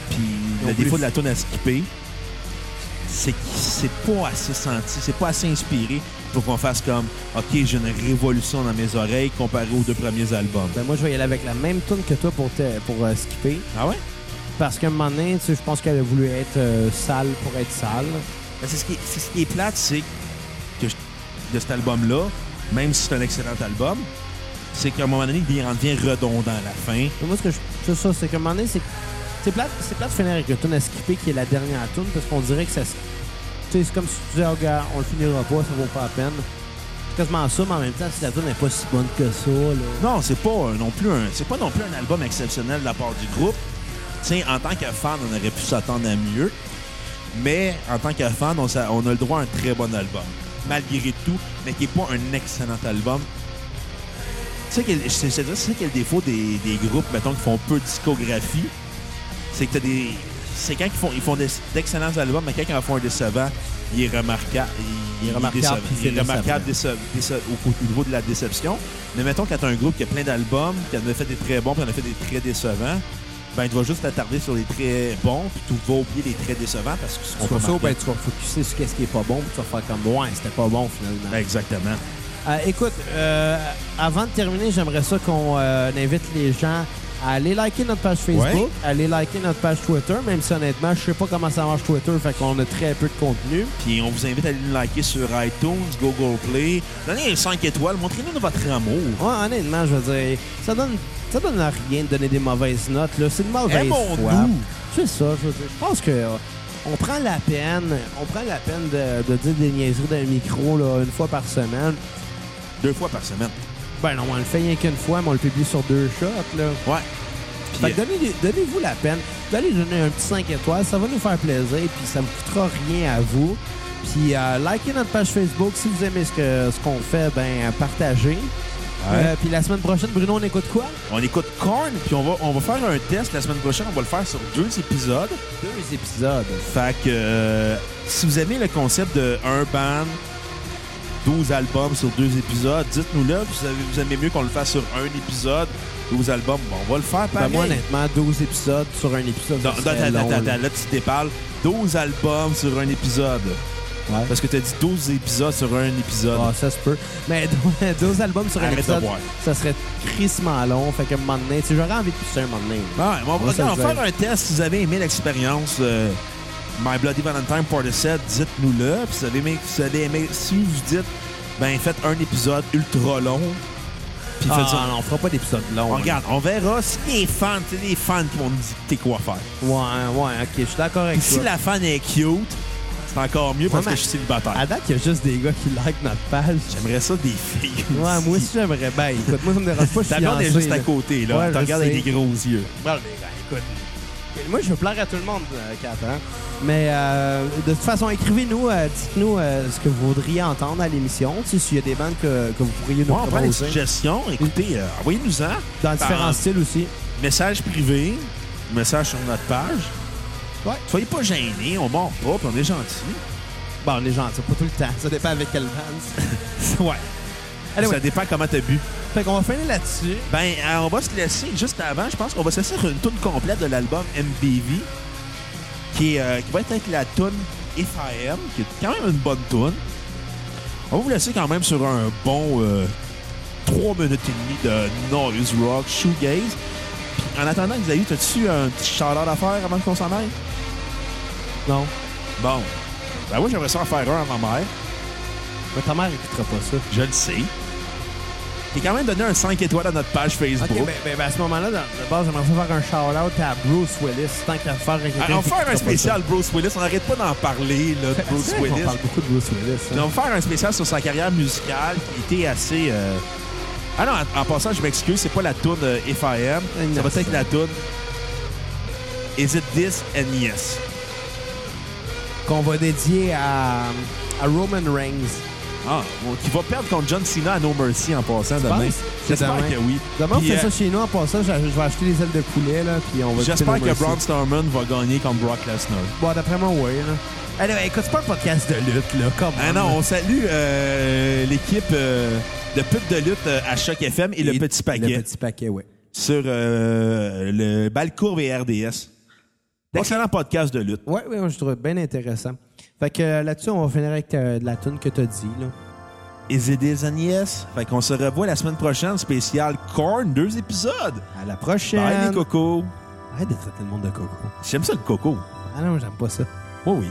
puis le
plus.
défaut de la tune à skipper, c'est que c'est pas assez senti, c'est pas assez inspiré pour qu'on fasse comme OK, j'ai une révolution dans mes oreilles comparé aux deux premiers albums.
Ben, moi, je vais y aller avec la même tune que toi pour, te- pour euh, skipper.
Ah ouais?
Parce qu'à un moment donné, tu sais, je pense qu'elle a voulu être euh, sale pour être sale.
Ben, c'est ce, qui est, ce qui est plate, c'est que je- de cet album-là, même si c'est un excellent album, c'est qu'à un moment donné, il en devient redondant à la fin.
Moi, ce que je. C'est ça, c'est qu'à un moment donné, c'est. C'est plate, c'est plate de finir avec le tune à skipper qui est la dernière tune parce qu'on dirait que ça. Tu sais, c'est comme si tu disais, oh, gars, on le finira pas, ça vaut pas la peine. C'est quasiment ça, mais en même temps, si la tune n'est pas si bonne que ça, là.
Non, c'est pas euh, non plus un, c'est pas non plus un album exceptionnel de la part du groupe. Tu sais, en tant que fan, on aurait pu s'attendre à mieux. Mais en tant que fan, on a le droit à un très bon album. Malgré tout, mais qui n'est pas un excellent album. Tu sais, quel- c'est c'est- c'est quel défaut des, des groupes, mettons, qui font peu de discographie? C'est que t'as des. C'est quand ils font, ils font d'excellents albums, mais quand ils en font un décevant, il est remarquable.
Il est remarquable,
Il est au niveau de la déception. Mais mettons, quand t'as un groupe qui a plein d'albums, qui en a fait des très bons, puis en a fait des très décevants, ben, tu vas juste t'attarder sur les très bons, puis tu vas oublier les très décevants parce seront
Sur
pas
ça, ben, tu vas focuser sur ce qui est pas bon, puis tu vas faire comme, ouais, c'était pas bon finalement.
Ben, Exactement.
Euh, écoute, euh, avant de terminer, j'aimerais ça qu'on euh, invite les gens à aller liker notre page Facebook,
Ouais.
aller liker notre page Twitter, même si honnêtement, je sais pas comment ça marche Twitter, fait qu'on a très peu de contenu.
Puis on vous invite à aller nous liker sur iTunes, Google Play. Donnez 5 étoiles, montrez-nous votre amour.
Ouais, honnêtement, je veux dire, ça donne, ça donne à rien de donner des mauvaises notes, là. C'est de mauvaise foi. C'est ça, je veux dire. Je pense que euh, on prend la peine, on prend la peine de, de dire des niaiseries le micro, là, une fois par semaine.
Deux fois par semaine.
Ben non, on le fait rien qu'une fois, mais on le publie sur deux shots, là.
Ouais.
Fait que donnez- donnez-vous la peine d'aller donner un petit 5 étoiles. Ça va nous faire plaisir, puis ça ne coûtera rien à vous. Puis euh, likez notre page Facebook. Si vous aimez ce que ce qu'on fait, ben partagez. Euh, puis la semaine prochaine, Bruno, on écoute quoi?
On écoute Korn, puis on va, on va faire un test la semaine prochaine. On va le faire sur deux épisodes.
Deux épisodes.
Fait que euh, si vous aimez le concept de un band, 12 albums sur deux épisodes, dites-nous-le. Vous, vous aimez mieux qu'on le fasse sur un épisode, 12 albums. Bon, on va le faire
Ben,
pareil.
moi, honnêtement, 12 épisodes sur un épisode.
Non, non,
long, là.
attends, là, tu déparles 12 albums sur un épisode.
Ouais.
Parce que tu as dit 12 épisodes sur un épisode.
Ah, ça se peut. Mais 12 albums sur un
Arrête
épisode, ça serait crissement long. Fait que un moment donné, j'aurais envie de pousser un moment donné.
Ouais, mais on va, on va faire un test. Si vous avez aimé l'expérience euh, My Bloody Valentine Part 7, dites-nous-le. Si vous avez aimé, si vous avez aimé- si vous dites, ben faites un épisode ultra long. Puis
Ah, on fera pas d'épisode long.
On regarde, on verra si les fans, c'est les fans qui vont nous dicter quoi faire.
Ouais, ouais, ok, je suis d'accord avec
Puis si
toi.
la fan est cute, c'est encore mieux parce que je suis célibataire.
À date, il y a juste des gars qui like notre page.
J'aimerais ça des filles.
Ouais, moi aussi, j'aimerais. Ben, écoute, moi, ça me dérange pas.
Ta blonde est juste à côté, là.
Ouais,
Tu regardes avec des gros yeux.
Bon, les gars, écoute. Moi, je veux plaire à tout le monde, euh, Kat, hein. Mais euh, de toute façon, écrivez-nous, euh, dites-nous euh, ce que vous voudriez entendre à l'émission. Tu sais, s'il y a des bandes que, que vous pourriez nous
Moi, on prend des suggestions. Écoutez, envoyez-nous-en.
Dans différents styles aussi.
Message privé, message sur notre page.
Ouais.
Soyez pas gênés, on mord pas, puis on est gentil.
Bon, les gens, c'est pas tout le temps. Ça dépend avec quelle bande.
ouais.
Allez,
Ça
ouais.
dépend comment t'as bu.
Fait qu'on va finir là-dessus.
Ben, euh, on va se laisser juste avant. Je pense qu'on va se laisser sur une tune complète de l'album MBV, qui, est, euh, qui va être avec la tune If I Am, qui est quand même une bonne tune. On va vous laisser quand même sur un bon 3 minutes et demie de noise rock, shoegaze. Puis, en attendant, Xavier, t'as-tu un petit shout-out à faire avant qu'on s'en aille?
Non.
Bon. Ben moi, j'aimerais ça en faire un à ma mère.
Mais ta mère écoutera pas ça.
Je le sais. T'es quand même donné un 5 étoiles à notre page Facebook.
Ok, ben, ben, ben, à ce moment-là, de, de base, j'aimerais ça faire un shout-out à Bruce Willis, tant qu'à faire avec
Alors, on va faire un spécial Bruce Willis. On n'arrête pas d'en parler, là, de Bruce
On
Willis.
parle beaucoup de Bruce Willis. Hein.
on va faire un spécial sur sa carrière musicale qui était assez... euh, Ah non, en, en passant, je m'excuse, c'est pas la tune euh, If I Am. Ça va être la tune Is It This and Yes.
Qu'on va dédier à, à Roman Reigns.
Ah, bon, qui va perdre contre John Cena à No Mercy en passant demain. J'espère que oui.
Demain, on
Puis,
fait
euh,
ça chez nous. En passant, je, je vais acheter des ailes de poulet, là, puis on va
J'espère que Braun. Strowman va gagner contre Brock Lesnar.
Bon, d'après moi, oui. Là. Allez, ben, écoute, c'est pas un podcast de lutte, là. Comme
Ah non, on salue euh, l'équipe euh, de pute de lutte euh, à Choc FM et, le Petit Paquet
Le petit paquet, oui.
sur euh, le Balcourbe et RDS. Excellent podcast de lutte.
Oui, oui, je trouve bien intéressant. Fait que euh, là-dessus, on va finir avec euh, de la tune que t'as dit, là.
Is it and yes? Fait qu'on se revoit la semaine prochaine, spécial Corn, deux épisodes.
À la prochaine.
Bye les cocos.
Arrête de traiter le monde de coco.
J'aime ça le coco.
Ah non, j'aime pas ça.
Oui, oui.